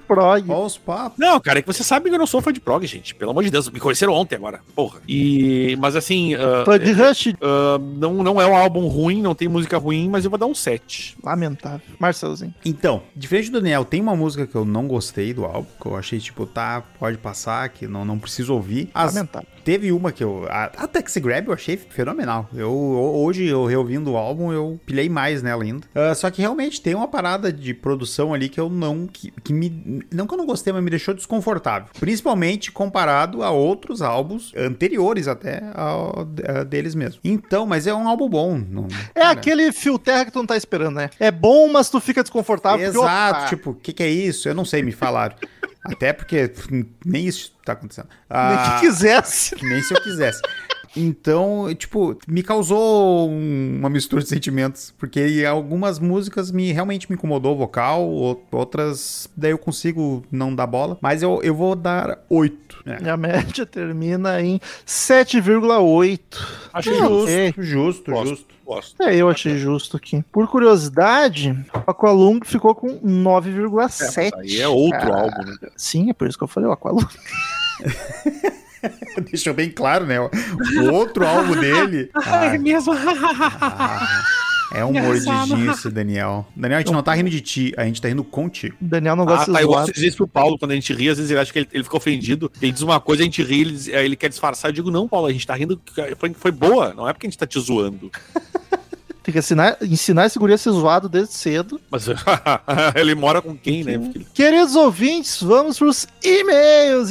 papos. Não, cara, é que você sabe que eu não sou fã de prog, gente. Pelo amor de Deus, me conheceram ontem agora. Porra. E. Mas assim. ah, Fã de Rush, ah, não, não é um álbum ruim, não tem música ruim, mas eu vou dar um 7. lamentável. Marcelzinho. Então, diferente do Daniel, tem uma música que eu não gostei do álbum, que eu achei, tipo, tá, pode passar, que não, não preciso ouvir. As- Lamentável. teve uma que eu. A, a Taxi Grab eu achei fenomenal. Eu, hoje, eu reouvindo o álbum, eu pilhei mais nela ainda. Ah, só que realmente tem uma parada de produção ali que eu não. Que, que me. Não que eu não gostei, mas me deixou desconfortável. Principalmente comparado a outros álbuns anteriores até ao, a deles mesmo. Então, mas é um álbum bom. Não, É né? aquele fio terra que tu não tá esperando, né? É bom, mas tu fica desconfortável. porque, Exato, opa, tipo, o que, que é isso? Eu não sei, me falaram. Até porque nem isso tá acontecendo. nem Ah, que quisesse. nem se eu quisesse. Então, tipo, me causou um- uma mistura de sentimentos, porque algumas músicas me realmente me incomodou o vocal, ou- outras daí eu consigo não dar bola, mas eu, eu vou dar 8. E a média termina em 7,8. Achei É, justo. Justo, Gosto. justo. Gosto. É, eu achei justo aqui. Por curiosidade, o Aqualung ficou com 9,7. Aí é outro cara. álbum, né? Sim, é por isso que eu falei o Aqualung. Deixou bem claro, né? O outro álbum dele. Ah, mesmo. ah, é um mordigice, Daniel. Daniel, a gente não tá rindo de ti, a gente tá rindo contigo. O Daniel não Ah, gosta tá, de eu zoar. gosto de dizer isso pro Paulo, quando a gente ri, às vezes ele acha que ele, ele fica ofendido, ele diz uma coisa, a gente ri, ele, diz- ele quer disfarçar, eu digo, não, Paulo, a gente tá rindo, foi, foi boa, não é porque a gente tá te zoando. Tem que ensinar, ensinar esse guri a ser zoado desde cedo. Mas ele mora com quem, né? Queridos ouvintes, vamos pros e-mails.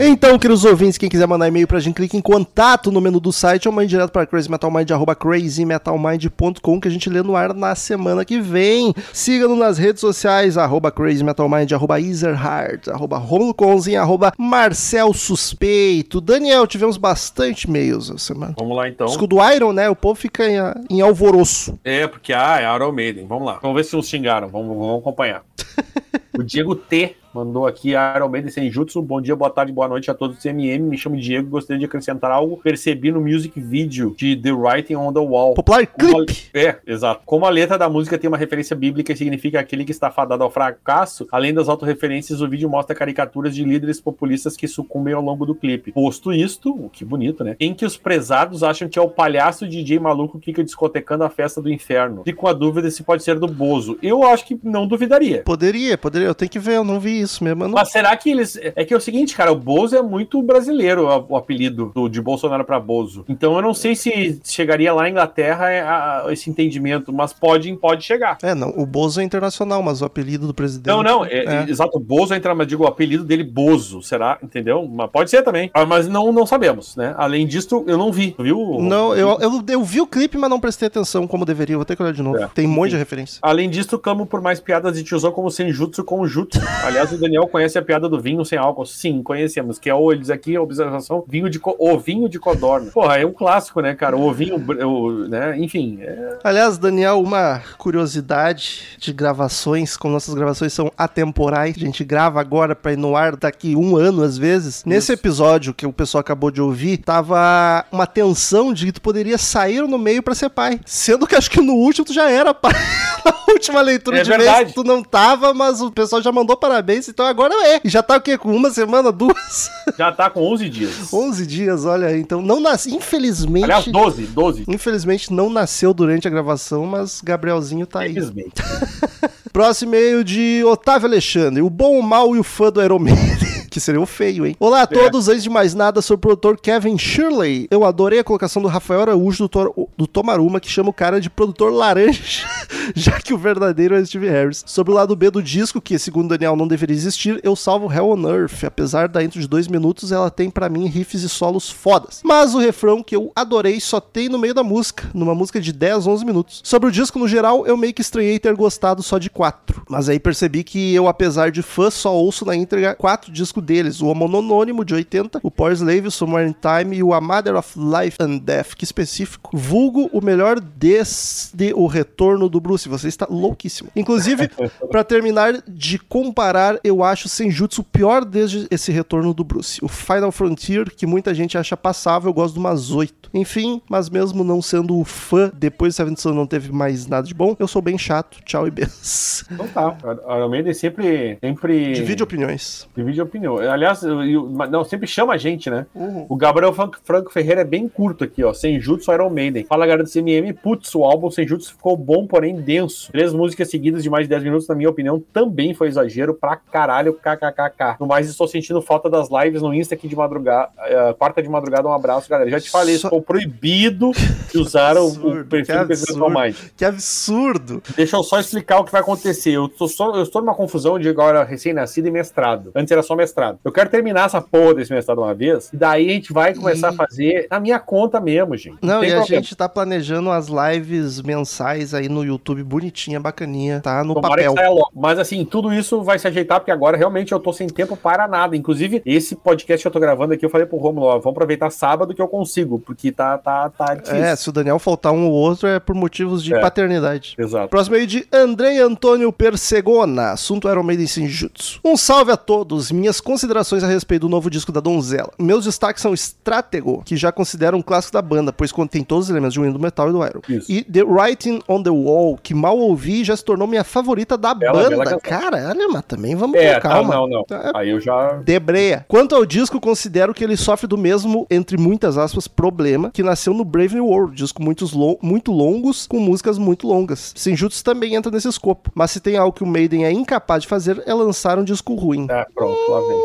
Então, queridos ouvintes, quem quiser mandar e-mail pra gente, clique em contato no menu do site ou mande direto para crazymetalmind, arroba crazymetalmind.com que a gente lê no ar na semana que vem. Siga-nos nas redes sociais, arroba crazymetalmind, arroba easerhard, arroba Romulo Conzin, arroba Marcel Suspeito. Daniel, tivemos bastante e-mails essa semana. Vamos lá então. Disco do Iron, né? O povo fica em, em alvoroço. É, porque ah, é Iron Maiden. Vamos lá. Vamos ver se uns xingaram. Vamos, vamos acompanhar. o Diego T mandou aqui Iron Maiden Senjutsu. Bom dia, boa tarde, boa noite a todos do CMM. Me chamo Diego e gostaria de acrescentar algo. Percebi no music video de The Writing on the Wall. Popular Como a- Clip. É, exato. Como a letra da música tem uma referência bíblica e significa aquele que está fadado ao fracasso, além das autorreferências, o vídeo mostra caricaturas de líderes populistas que sucumbem ao longo do clipe. Posto isto, o que bonito, né? Em que os prezados acham que é o palhaço DJ maluco que fica discotecando a festa do inferno. Fico com a dúvida se pode ser do Bozo. Eu acho que não duvidaria. Poderia, poderia. Eu tenho que ver, eu não vi isso mesmo. eu não- Mas será que eles. É que é o seguinte, cara, o Bozo é muito brasileiro, o apelido do- de Bolsonaro pra Bozo. Então eu não sei se chegaria lá na Inglaterra é, esse entendimento, mas pode, pode chegar. É, não. O Bozo é internacional, mas o apelido do presidente. Não, não, é, É. exato, o Bozo entra, mas digo, o apelido dele Bozo, será? Entendeu? Mas pode ser também. Ah, Mas não, não sabemos, né? Além disso, eu não vi, viu? Não, eu, eu, eu vi o clipe, mas não prestei atenção como deveria. Vou ter que olhar de novo. É, Tem um monte de referência. Além disso, clamo por mais piadas de tiozão como Senjutsu com Jutsu. Aliás, o Daniel conhece a piada do vinho sem álcool. Sim, conhecemos. Que é o, eles aqui, a observação, vinho de co- ovinho de codorna. Porra, é um clássico, né, cara? O ovinho, o, né? Enfim, é- Aliás, Daniel, uma curiosidade de gravações, como nossas gravações são atemporais, a gente grava agora pra ir no ar daqui um ano, às vezes. Nesse episódio que o pessoal acabou de ouvir, tava uma tensão de que tu poderia sair no meio pra ser pai. Sendo que acho que no último tu já era pai. Na última leitura É de mês verdade. tu não tava, mas o pessoal já mandou parabéns, então agora é. E já tá o quê? Com uma semana, duas? Já tá com 11 dias. 11 dias, olha aí. Então não nasce. Infelizmente. Aliás, 12, 12. Infelizmente não nasceu durante a gravação, mas Gabrielzinho tá aí. Infelizmente. Próximo e-mail de Otávio Alexandre. O bom, o mal e o fã do Maiden. Que seria o feio, hein? Olá a todos, antes de mais nada, sou o produtor Kevin Shirley. Eu adorei a colocação do Rafael Araújo do, do Tomaruma, que chama o cara de produtor laranja, já que o verdadeiro é Steve Harris. Sobre o lado B do disco, que segundo Daniel não deveria existir, eu salvo Hell on Earth. Apesar da intro de dois minutos, ela tem pra mim riffs e solos fodas. Mas o refrão que eu adorei só tem no meio da música, numa música de 10, 11 minutos. Sobre o disco no geral, eu meio que estranhei ter gostado só de quatro. Mas aí percebi que eu, apesar de fã, só ouço na íntegra quatro discos deles: o Homononônimo de 80, o Power Slave, o Somewhere in Time e o A Mother of Life and Death, que específico. Vulgo o melhor desde o retorno do Bruce. Você está louquíssimo. Inclusive, pra terminar de comparar, eu acho Senjutsu o pior desde esse retorno do Bruce. O Final Frontier, que muita gente acha passável, eu gosto de umas 8. Enfim, mas mesmo não sendo fã, depois do Seventh Son não teve mais nada de bom, eu sou bem chato. Tchau e benção. Então tá. A Iron Maiden sempre. sempre... Divide opiniões. Divide Aliás, eu- eu- não, sempre chama a gente, né? Uhum. O Gabriel Franco, Ferreira é bem curto aqui, ó. Senjutsu Iron Maiden. Fala, galera do CMM. Putz, o álbum Senjutsu ficou bom, porém denso. Três músicas seguidas de mais de 10 minutos, na minha opinião, também foi exagero pra caralho, kkkk. No mais, estou sentindo falta das lives no Insta aqui de madrugada. eh, quarta de madrugada, um abraço, galera. Já te falei, Só- ficou proibido de usar o- perfil do absurdo. Mind. Que absurdo! Deixa eu só explicar o que vai acontecer. Eu, tô só- eu estou numa confusão de agora recém-nascido e mestrado. Antes era só mestrado. Eu quero terminar essa porra desse mestrado uma vez, e daí a gente vai começar a fazer na minha conta mesmo, gente. Não, e a gente tá planejando as lives mensais aí no YouTube, bonitinha, bacaninha, tá no Tomara papel. Mas assim, tudo isso vai se ajeitar, porque agora realmente eu tô sem tempo para nada. Inclusive, esse podcast que eu tô gravando aqui, eu falei pro Romulo, ó, vamos aproveitar sábado que eu consigo, porque tá, tá, tá difícil. É, se o Daniel faltar um ou outro é por motivos de É. paternidade. Exato. Próximo aí de Andrei Antônio Persegona, assunto Iron Maiden Senjutsu. Um salve a todos, minhas considerações a respeito do novo disco da Donzela. Meus destaques são Stratego, que já considero um clássico da banda, pois contém todos os elementos de um do metal e do Iron. Isso. E The Writing on the Wall, que mal ouvi e já se tornou minha favorita da Bela, banda. bela canção. Cara, olha, mas também vamos É, com calma. não, não. Tá, Aí eu já. Debreia. Quanto ao disco, considero que ele sofre do mesmo, entre muitas aspas, problema que nasceu no Brave New World, disco muitos lo- muito longos, com músicas muito longas. Senjutsu também entra nesse escopo, mas se tem algo que o Maiden é incapaz de fazer, é lançar um disco ruim. Tá, pronto, lá vem.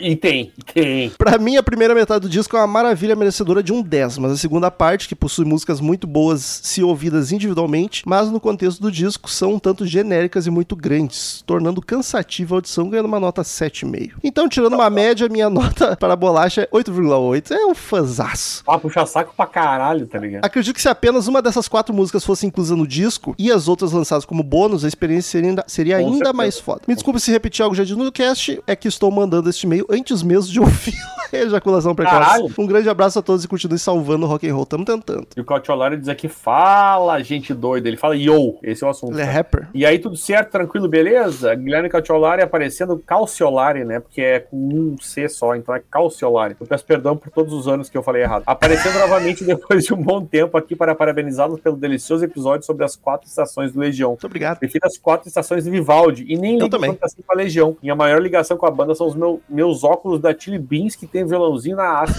E tem, tem. Pra mim, a primeira metade do disco é uma maravilha merecedora de um 10, mas a segunda parte, que possui músicas muito boas se ouvidas individualmente, mas no contexto do disco são um tanto genéricas e muito grandes, tornando cansativa a audição, ganhando uma nota 7,5. Então, tirando uma média, minha nota para a bolacha é 8,8. É um fanzaço. Ah, puxa saco pra caralho, tá ligado? Acredito que se apenas uma dessas quatro músicas fosse inclusa no disco e as outras lançadas como bônus, a experiência seria ainda, seria ainda mais foda. Me desculpe se repetir algo já dito no cast, é que estou mandando este e-mail antes mesmo de ouvir ejaculação precoce. Caralho. Um grande abraço a todos e continue salvando o rock and roll. Tamo tentando. E o Cautiolari diz aqui, fala, gente doida. Ele fala, yo, esse é o assunto. Ele é rapper. E aí, tudo certo, tranquilo, beleza? Guilherme Cautiolari aparecendo Calciolari, né? Porque é com um C só, então é Calciolari. Eu peço perdão por todos os anos que eu falei errado. Aparecendo novamente depois de um bom tempo aqui para parabenizá-los pelo delicioso episódio sobre as quatro estações do Legião. Muito obrigado. Prefiro as quatro estações de Vivaldi e nem ligo também. assim pra Legião. Minha maior ligação com a banda são os meu- meus óculos da Chili Beans que tem violãozinho na haste.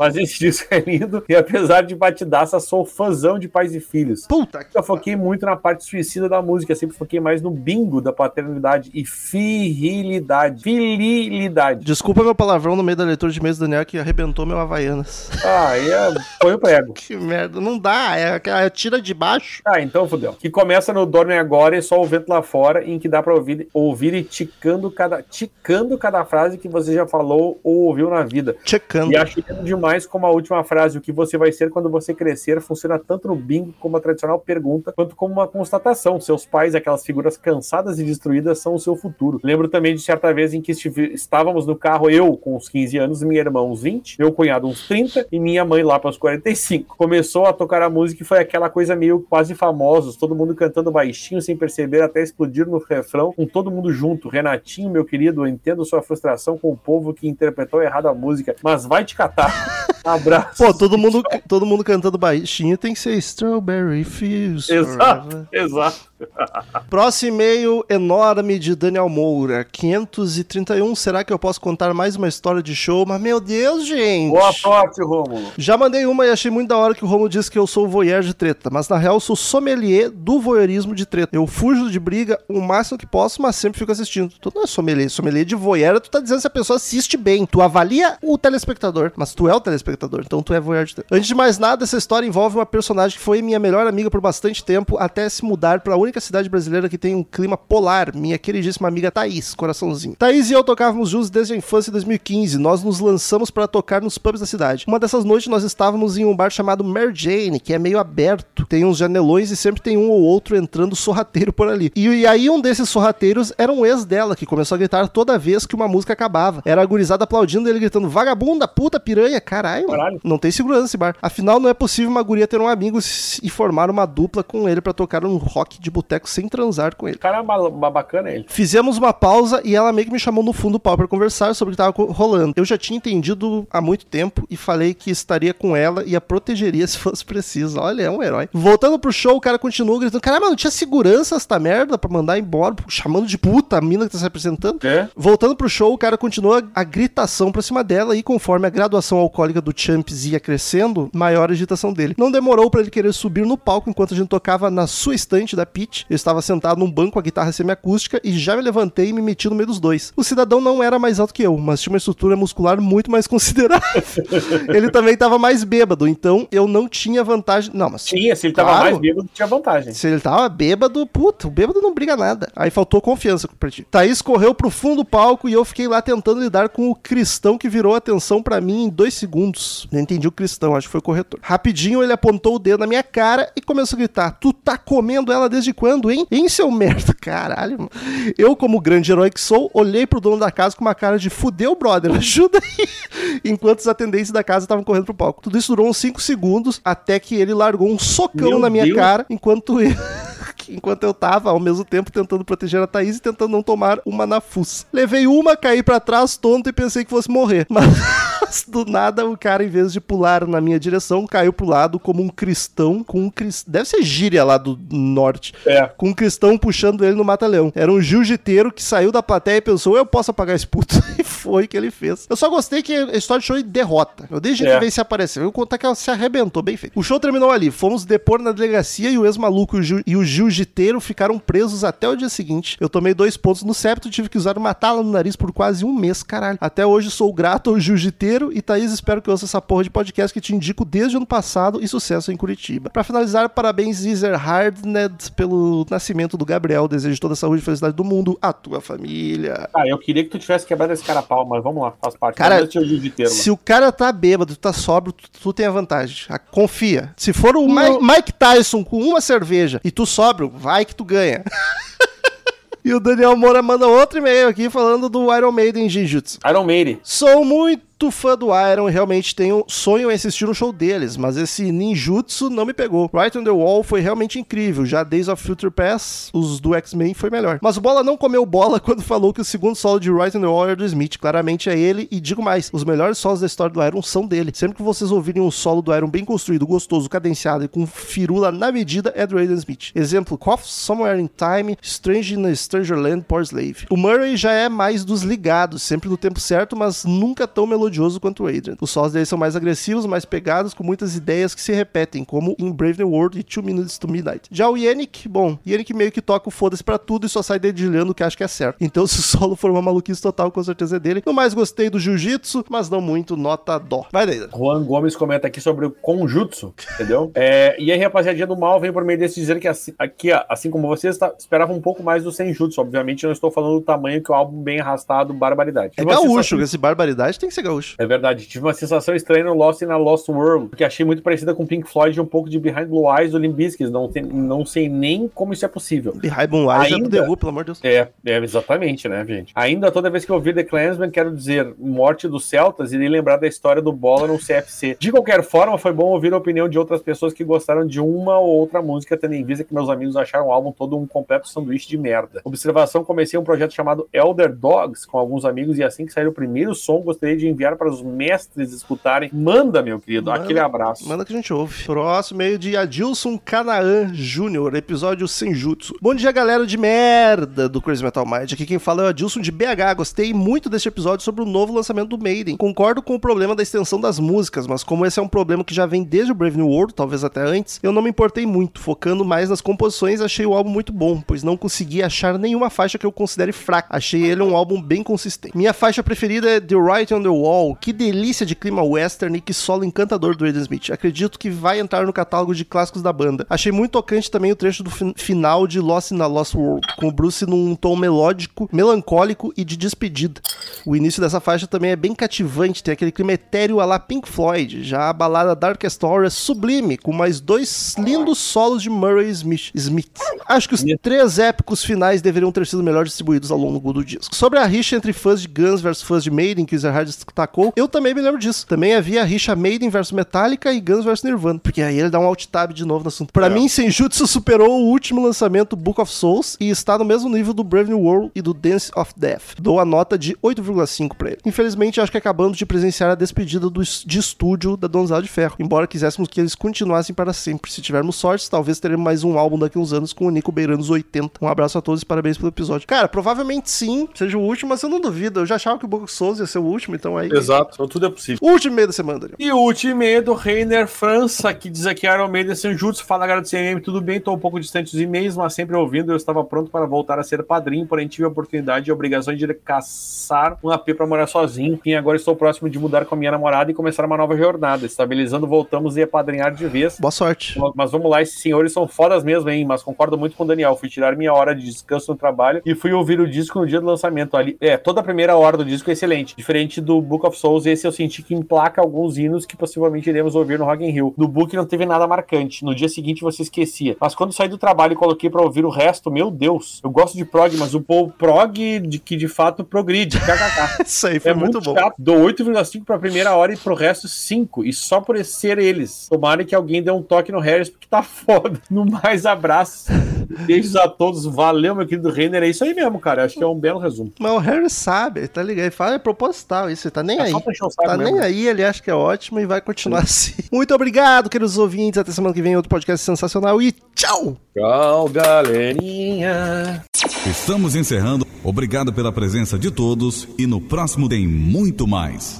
Mas esse disco é lindo e apesar de batidaça, sou fãzão de pais e filhos. Puta que Eu foquei muito na parte suicida da música, sempre foquei mais no bingo da paternidade e virilidade. Virilidade. Desculpa meu palavrão no meio da leitura de mês do Daniel que arrebentou meu Havaianas. Ah, aí é, foi o prego. Que merda, não dá, é aquela tira de baixo. Ah, então fudeu. Que começa no Dorme Agora e só o vento lá fora, em que dá pra ouvir, ouvir e ticando cada, ticando cada frase que você já falou ou ouviu na vida. Checando. E acho lindo demais como a última frase, o que você vai ser quando você crescer, funciona tanto no bingo como a tradicional pergunta, quanto como uma constatação. Seus pais, aquelas figuras cansadas e destruídas, são o seu futuro. Lembro também de certa vez em que estávamos no carro, eu com uns 15 anos, minha irmã uns 20, meu cunhado uns 30 e minha mãe lá para os 45. Começou a tocar a música e foi aquela coisa meio quase famosos, todo mundo cantando baixinho sem perceber até explodir no refrão, com todo mundo junto. Renatinho, meu querido, eu entendo sua frustração com o povo que interpretou errado a música, mas vai te catar. Abraço. Pô, todo mundo, todo mundo cantando baixinho tem que ser Strawberry Fields. Exato, exato. Próximo e-mail enorme de Daniel Moura, 531. Será que eu posso contar mais uma história de show? Mas meu Deus, gente. Boa sorte, Rômulo. Já mandei uma e achei muito da hora que o Romulo disse que eu sou voyeur de treta, mas na real eu sou sommelier do voyeurismo de treta. Eu fujo de briga o máximo que posso, mas sempre fico assistindo. Tu não é sommelier, sommelier de voyeur, tu tá dizendo se a pessoa assiste bem. Tu avalia o telespectador, mas tu é o telespectador, então tu é voyeur de treta. Antes de mais nada, essa história envolve uma personagem que foi minha melhor amiga por bastante tempo, até se mudar pra única cidade brasileira que tem um clima polar, minha queridíssima amiga Thaís, coraçãozinho. Thaís e eu tocávamos juntos desde a infância em 2015. Nós nos lançamos para tocar nos pubs da cidade. Uma dessas noites nós estávamos em um bar chamado Mary Jane, que é meio aberto, tem uns janelões e sempre tem um ou outro entrando sorrateiro por ali. E, e aí um desses sorrateiros era um ex dela, que começou a gritar toda vez que uma música acabava. Era a gurizada aplaudindo ele gritando, vagabunda, puta, piranha, caralho. Caralho. Não tem segurança esse bar. Afinal, não é possível uma guria ter um amigo e formar uma dupla com ele para tocar um rock de boteco sem transar com ele. O cara é ba- ba- bacana ele. Fizemos uma pausa e ela meio que me chamou no fundo do pau pra conversar sobre o que tava rolando. Eu já tinha entendido há muito tempo e falei que estaria com ela e a protegeria se fosse preciso. Olha, é um herói. Voltando pro show, o cara continuou gritando: Caramba, não tinha segurança esta merda pra mandar embora, chamando de puta a mina que tá se apresentando. É? Voltando pro show, o cara continua a gritação pra cima dela e conforme a graduação alcoólica do Champs ia crescendo, maior a agitação dele. Não demorou pra ele querer subir no palco enquanto a gente tocava na sua estante da Eu estava sentado num banco com a guitarra semiacústica e já me levantei e me meti no meio dos dois. O cidadão não era mais alto que eu, mas tinha uma estrutura muscular muito mais considerável. ele também estava mais bêbado, então eu não tinha vantagem. Não, mas Tinha, se ele tava Claro. mais bêbado, tinha vantagem. se ele tava bêbado, puta, o bêbado não briga nada. Aí faltou confiança pra ti. Thaís correu pro fundo do palco e eu fiquei lá tentando lidar com o cristão que virou atenção pra mim em dois segundos. Não entendi o cristão, acho que foi o corretor. Rapidinho ele apontou o dedo na minha cara e começou a gritar: Tu tá comendo ela desde quando, hein? Hein, seu merda? Caralho, mano. Eu, como grande herói que sou, olhei pro dono da casa com uma cara de fudeu, brother, ajuda aí. Enquanto os atendentes da casa estavam correndo pro palco. Tudo isso durou uns 5 segundos até que ele largou um socão Meu na minha Deus. cara enquanto eu. Enquanto eu tava, ao mesmo tempo, tentando proteger a Thaís e tentando não tomar uma na fuça. Levei uma, caí pra trás, tonto, e pensei que fosse morrer. Mas, do nada, o cara, em vez de pular na minha direção, caiu pro lado como um cristão com um cristão. Deve ser gíria lá do norte. É. Com um cristão puxando ele no mata-leão. Era um jiu-jiteiro que saiu da plateia e pensou: eu posso apagar esse puto. E foi que ele fez. Eu só gostei que a história de show derrota. Eu deixei É. de ver se apareceu. Eu vou contar que ela se arrebentou, bem feito. O show terminou ali. Fomos depor na delegacia e o ex-maluco e o jiu- e o jiu-jiteiro ficaram presos até o dia seguinte. Eu tomei dois pontos no septo e tive que usar uma tala no nariz por quase um mês, caralho. Até hoje sou grato ao jiu-jiteiro e Thaís, espero que ouça essa porra de podcast que te indico desde o ano passado e sucesso em Curitiba. Pra finalizar, parabéns, Iser Hardned, pelo nascimento do Gabriel. Desejo toda a saúde e felicidade do mundo à tua família. Ah, eu queria que tu tivesse quebrado esse cara a pau, mas vamos lá, faz parte. Cara, menos tinha o jiu-jiteiro lá. Se o cara tá bêbado, tu tá sóbrio, tu, tu tem a vantagem. Ah, Confia. Se for o Mi- Mike Tyson com uma cerveja e tu sóbrio, vai que tu ganha. e o Daniel Moura manda outro e-mail aqui falando do Iron Maiden Jinjutsu. Iron Maiden. Sou muito fã do Iron e realmente tenho sonho em assistir um show deles, mas esse ninjutsu não me pegou. Right on the Wall foi realmente incrível, já Days of Future Pass, os do X-Men foi melhor. Mas o Bola não comeu bola quando falou que o segundo solo de Right on the Wall era do Smith, claramente é ele, e digo mais, os melhores solos da história do Iron são dele. Sempre que vocês ouvirem um solo do Iron bem construído, gostoso, cadenciado e com firula na medida, é do Aiden Smith. Exemplo, Cough Somewhere in Time, Strange in a Stranger Land, Poor Slave. O Murray já é mais dos ligados, sempre no tempo certo, mas nunca tão melodioso quanto o Adrian. Os solos dele são mais agressivos, mais pegados, com muitas ideias que se repetem, como em Brave New World e Two Minutes to Midnight. Já o Yannick, bom, Yannick meio que toca o foda-se pra tudo e só sai dedilhando o que acha que é certo. Então, se o solo for uma maluquice total, com certeza é dele. No mais, gostei do Jiu-Jitsu, mas não muito, nota dó. Vai daí. Juan Gomes comenta aqui sobre o Conjutsu, entendeu? É, e aí, rapaziadinha do mal, vem por meio desse dizer que assim, aqui, ó, assim como vocês, tá, esperava um pouco mais do Senjutsu. Obviamente, não estou falando do tamanho que o álbum bem arrastado, barbaridade. É gaúcho, sensação- esse barbaridade tem que ser gaúcho. É verdade. Tive uma sensação estranha no Lost e na Lost World, que achei muito parecida com Pink Floyd e um pouco de Behind Blue Eyes do Limp Bizkit. Não, tem- não sei nem como isso é possível. Behind Blue Eyes é do Ainda- The Who, pelo amor de Deus. É, é, exatamente, né, gente? Ainda toda vez que eu ouvir The Clansman, quero dizer morte dos Celtas, irei lembrar da história do Bola no CFC. De qualquer forma, foi bom ouvir a opinião de outras pessoas que gostaram de uma ou outra música, tendo em vista que meus amigos acharam o álbum todo um completo sanduíche de merda. Observação, comecei um projeto chamado Elder Dogs com alguns amigos e assim que sair o primeiro som, gostaria de enviar para os mestres escutarem. Manda, meu querido. Manda. Aquele abraço. Manda que a gente ouve. Próximo meio de Adilson Canaã Júnior, episódio Senjutsu. Bom dia, galera de merda do Crazy Metal Mind. Aqui quem fala é o Adilson de BH. Gostei muito deste episódio sobre o novo lançamento do Maiden. Concordo com o problema da extensão das músicas, mas como esse é um problema que já vem desde o Brave New World, talvez até antes, eu não me importei muito. Focando mais nas composições, achei o álbum muito bom, pois não consegui achar nenhuma faixa que eu considere fraca. Achei ele um álbum bem consistente. Minha faixa preferida é The Right on the Wall. Que delícia de clima western e que solo encantador do Aiden Smith. Acredito que vai entrar no catálogo de clássicos da banda. Achei muito tocante também o trecho do fin- final de Lost in a Lost World, com o Bruce num tom melódico, melancólico e de despedida. O início dessa faixa também é bem cativante, tem aquele clima etéreo a la Pink Floyd. Já a balada Darkest Hour é sublime, com mais dois lindos solos de Murray Smith. Smith. Acho que os três épicos finais deveriam ter sido melhor distribuídos ao longo do disco. Sobre a rixa entre fãs de Guns versus fãs de Maiden, que o Zerhard destacou, eu também me lembro disso. Também havia a rixa Maiden versus Metallica e Guns versus Nirvana, porque aí ele dá um alt tab de novo no assunto. Pra mim, Senjutsu superou o último lançamento Book of Souls e está no mesmo nível do Brave New World e do Dance of Death. Dou a nota de 8,5 pra ele. Infelizmente, acho que acabamos de presenciar a despedida do, de estúdio da Donzela de Ferro, embora quiséssemos que eles continuassem para sempre. Se tivermos sorte, talvez teremos mais um álbum daqui a uns anos com o Nico beirando os 80. Um abraço a todos e parabéns pelo episódio. Cara, provavelmente sim, seja o último, mas eu não duvido. Eu já achava que o Book of Souls ia ser o último, então aí... Exato, então tudo é possível. Último meio da semana, Daniel. E o último e-mail do Reiner França, que diz aqui Iron Maiden Senjutsu. Fala, galera do CMM, tudo bem? Tô um pouco distante dos e-mails, mas sempre ouvindo. Eu estava pronto para voltar a ser padrinho, porém tive a oportunidade e a obrigação de caçar um AP para morar sozinho. E agora estou próximo de mudar com a minha namorada e começar uma nova jornada. Estabilizando, voltamos e apadrinhar de vez. Boa sorte. Mas vamos lá, esses senhores são fodas mesmo, hein? Mas concordo muito com o Daniel. Fui tirar minha hora de descanso no trabalho e fui ouvir o disco no dia do lançamento. Ali, é, toda a primeira hora do disco é excelente. Diferente do Book of Souls, esse eu senti que emplaca alguns hinos que possivelmente iremos ouvir no Rock in Rio. No Book não teve nada marcante. No dia seguinte você esquecia. Mas quando saí do trabalho e coloquei pra ouvir o resto, meu Deus, eu gosto de prog, mas o prog de que de fato progride. KKK. Isso aí foi É muito, muito, bom. chato. Dou 8,5 pra primeira hora e pro resto 5. E só por ser eles. Tomara que alguém dê um toque no Harris, porque tá foda. No mais, abraços. Beijos a todos. Valeu, meu querido Renner. É isso aí mesmo, cara. Acho que é um belo resumo. Mas o Harry sabe, ele tá ligado? Ele fala, é proposital isso, ele tá nem É aí. Tá mesmo. nem aí, ele acha que é ótimo e vai continuar assim. Muito obrigado, queridos ouvintes. Até semana que vem, outro podcast sensacional e tchau! Tchau, galerinha. Estamos encerrando. Obrigado pela presença de todos e no próximo tem muito mais.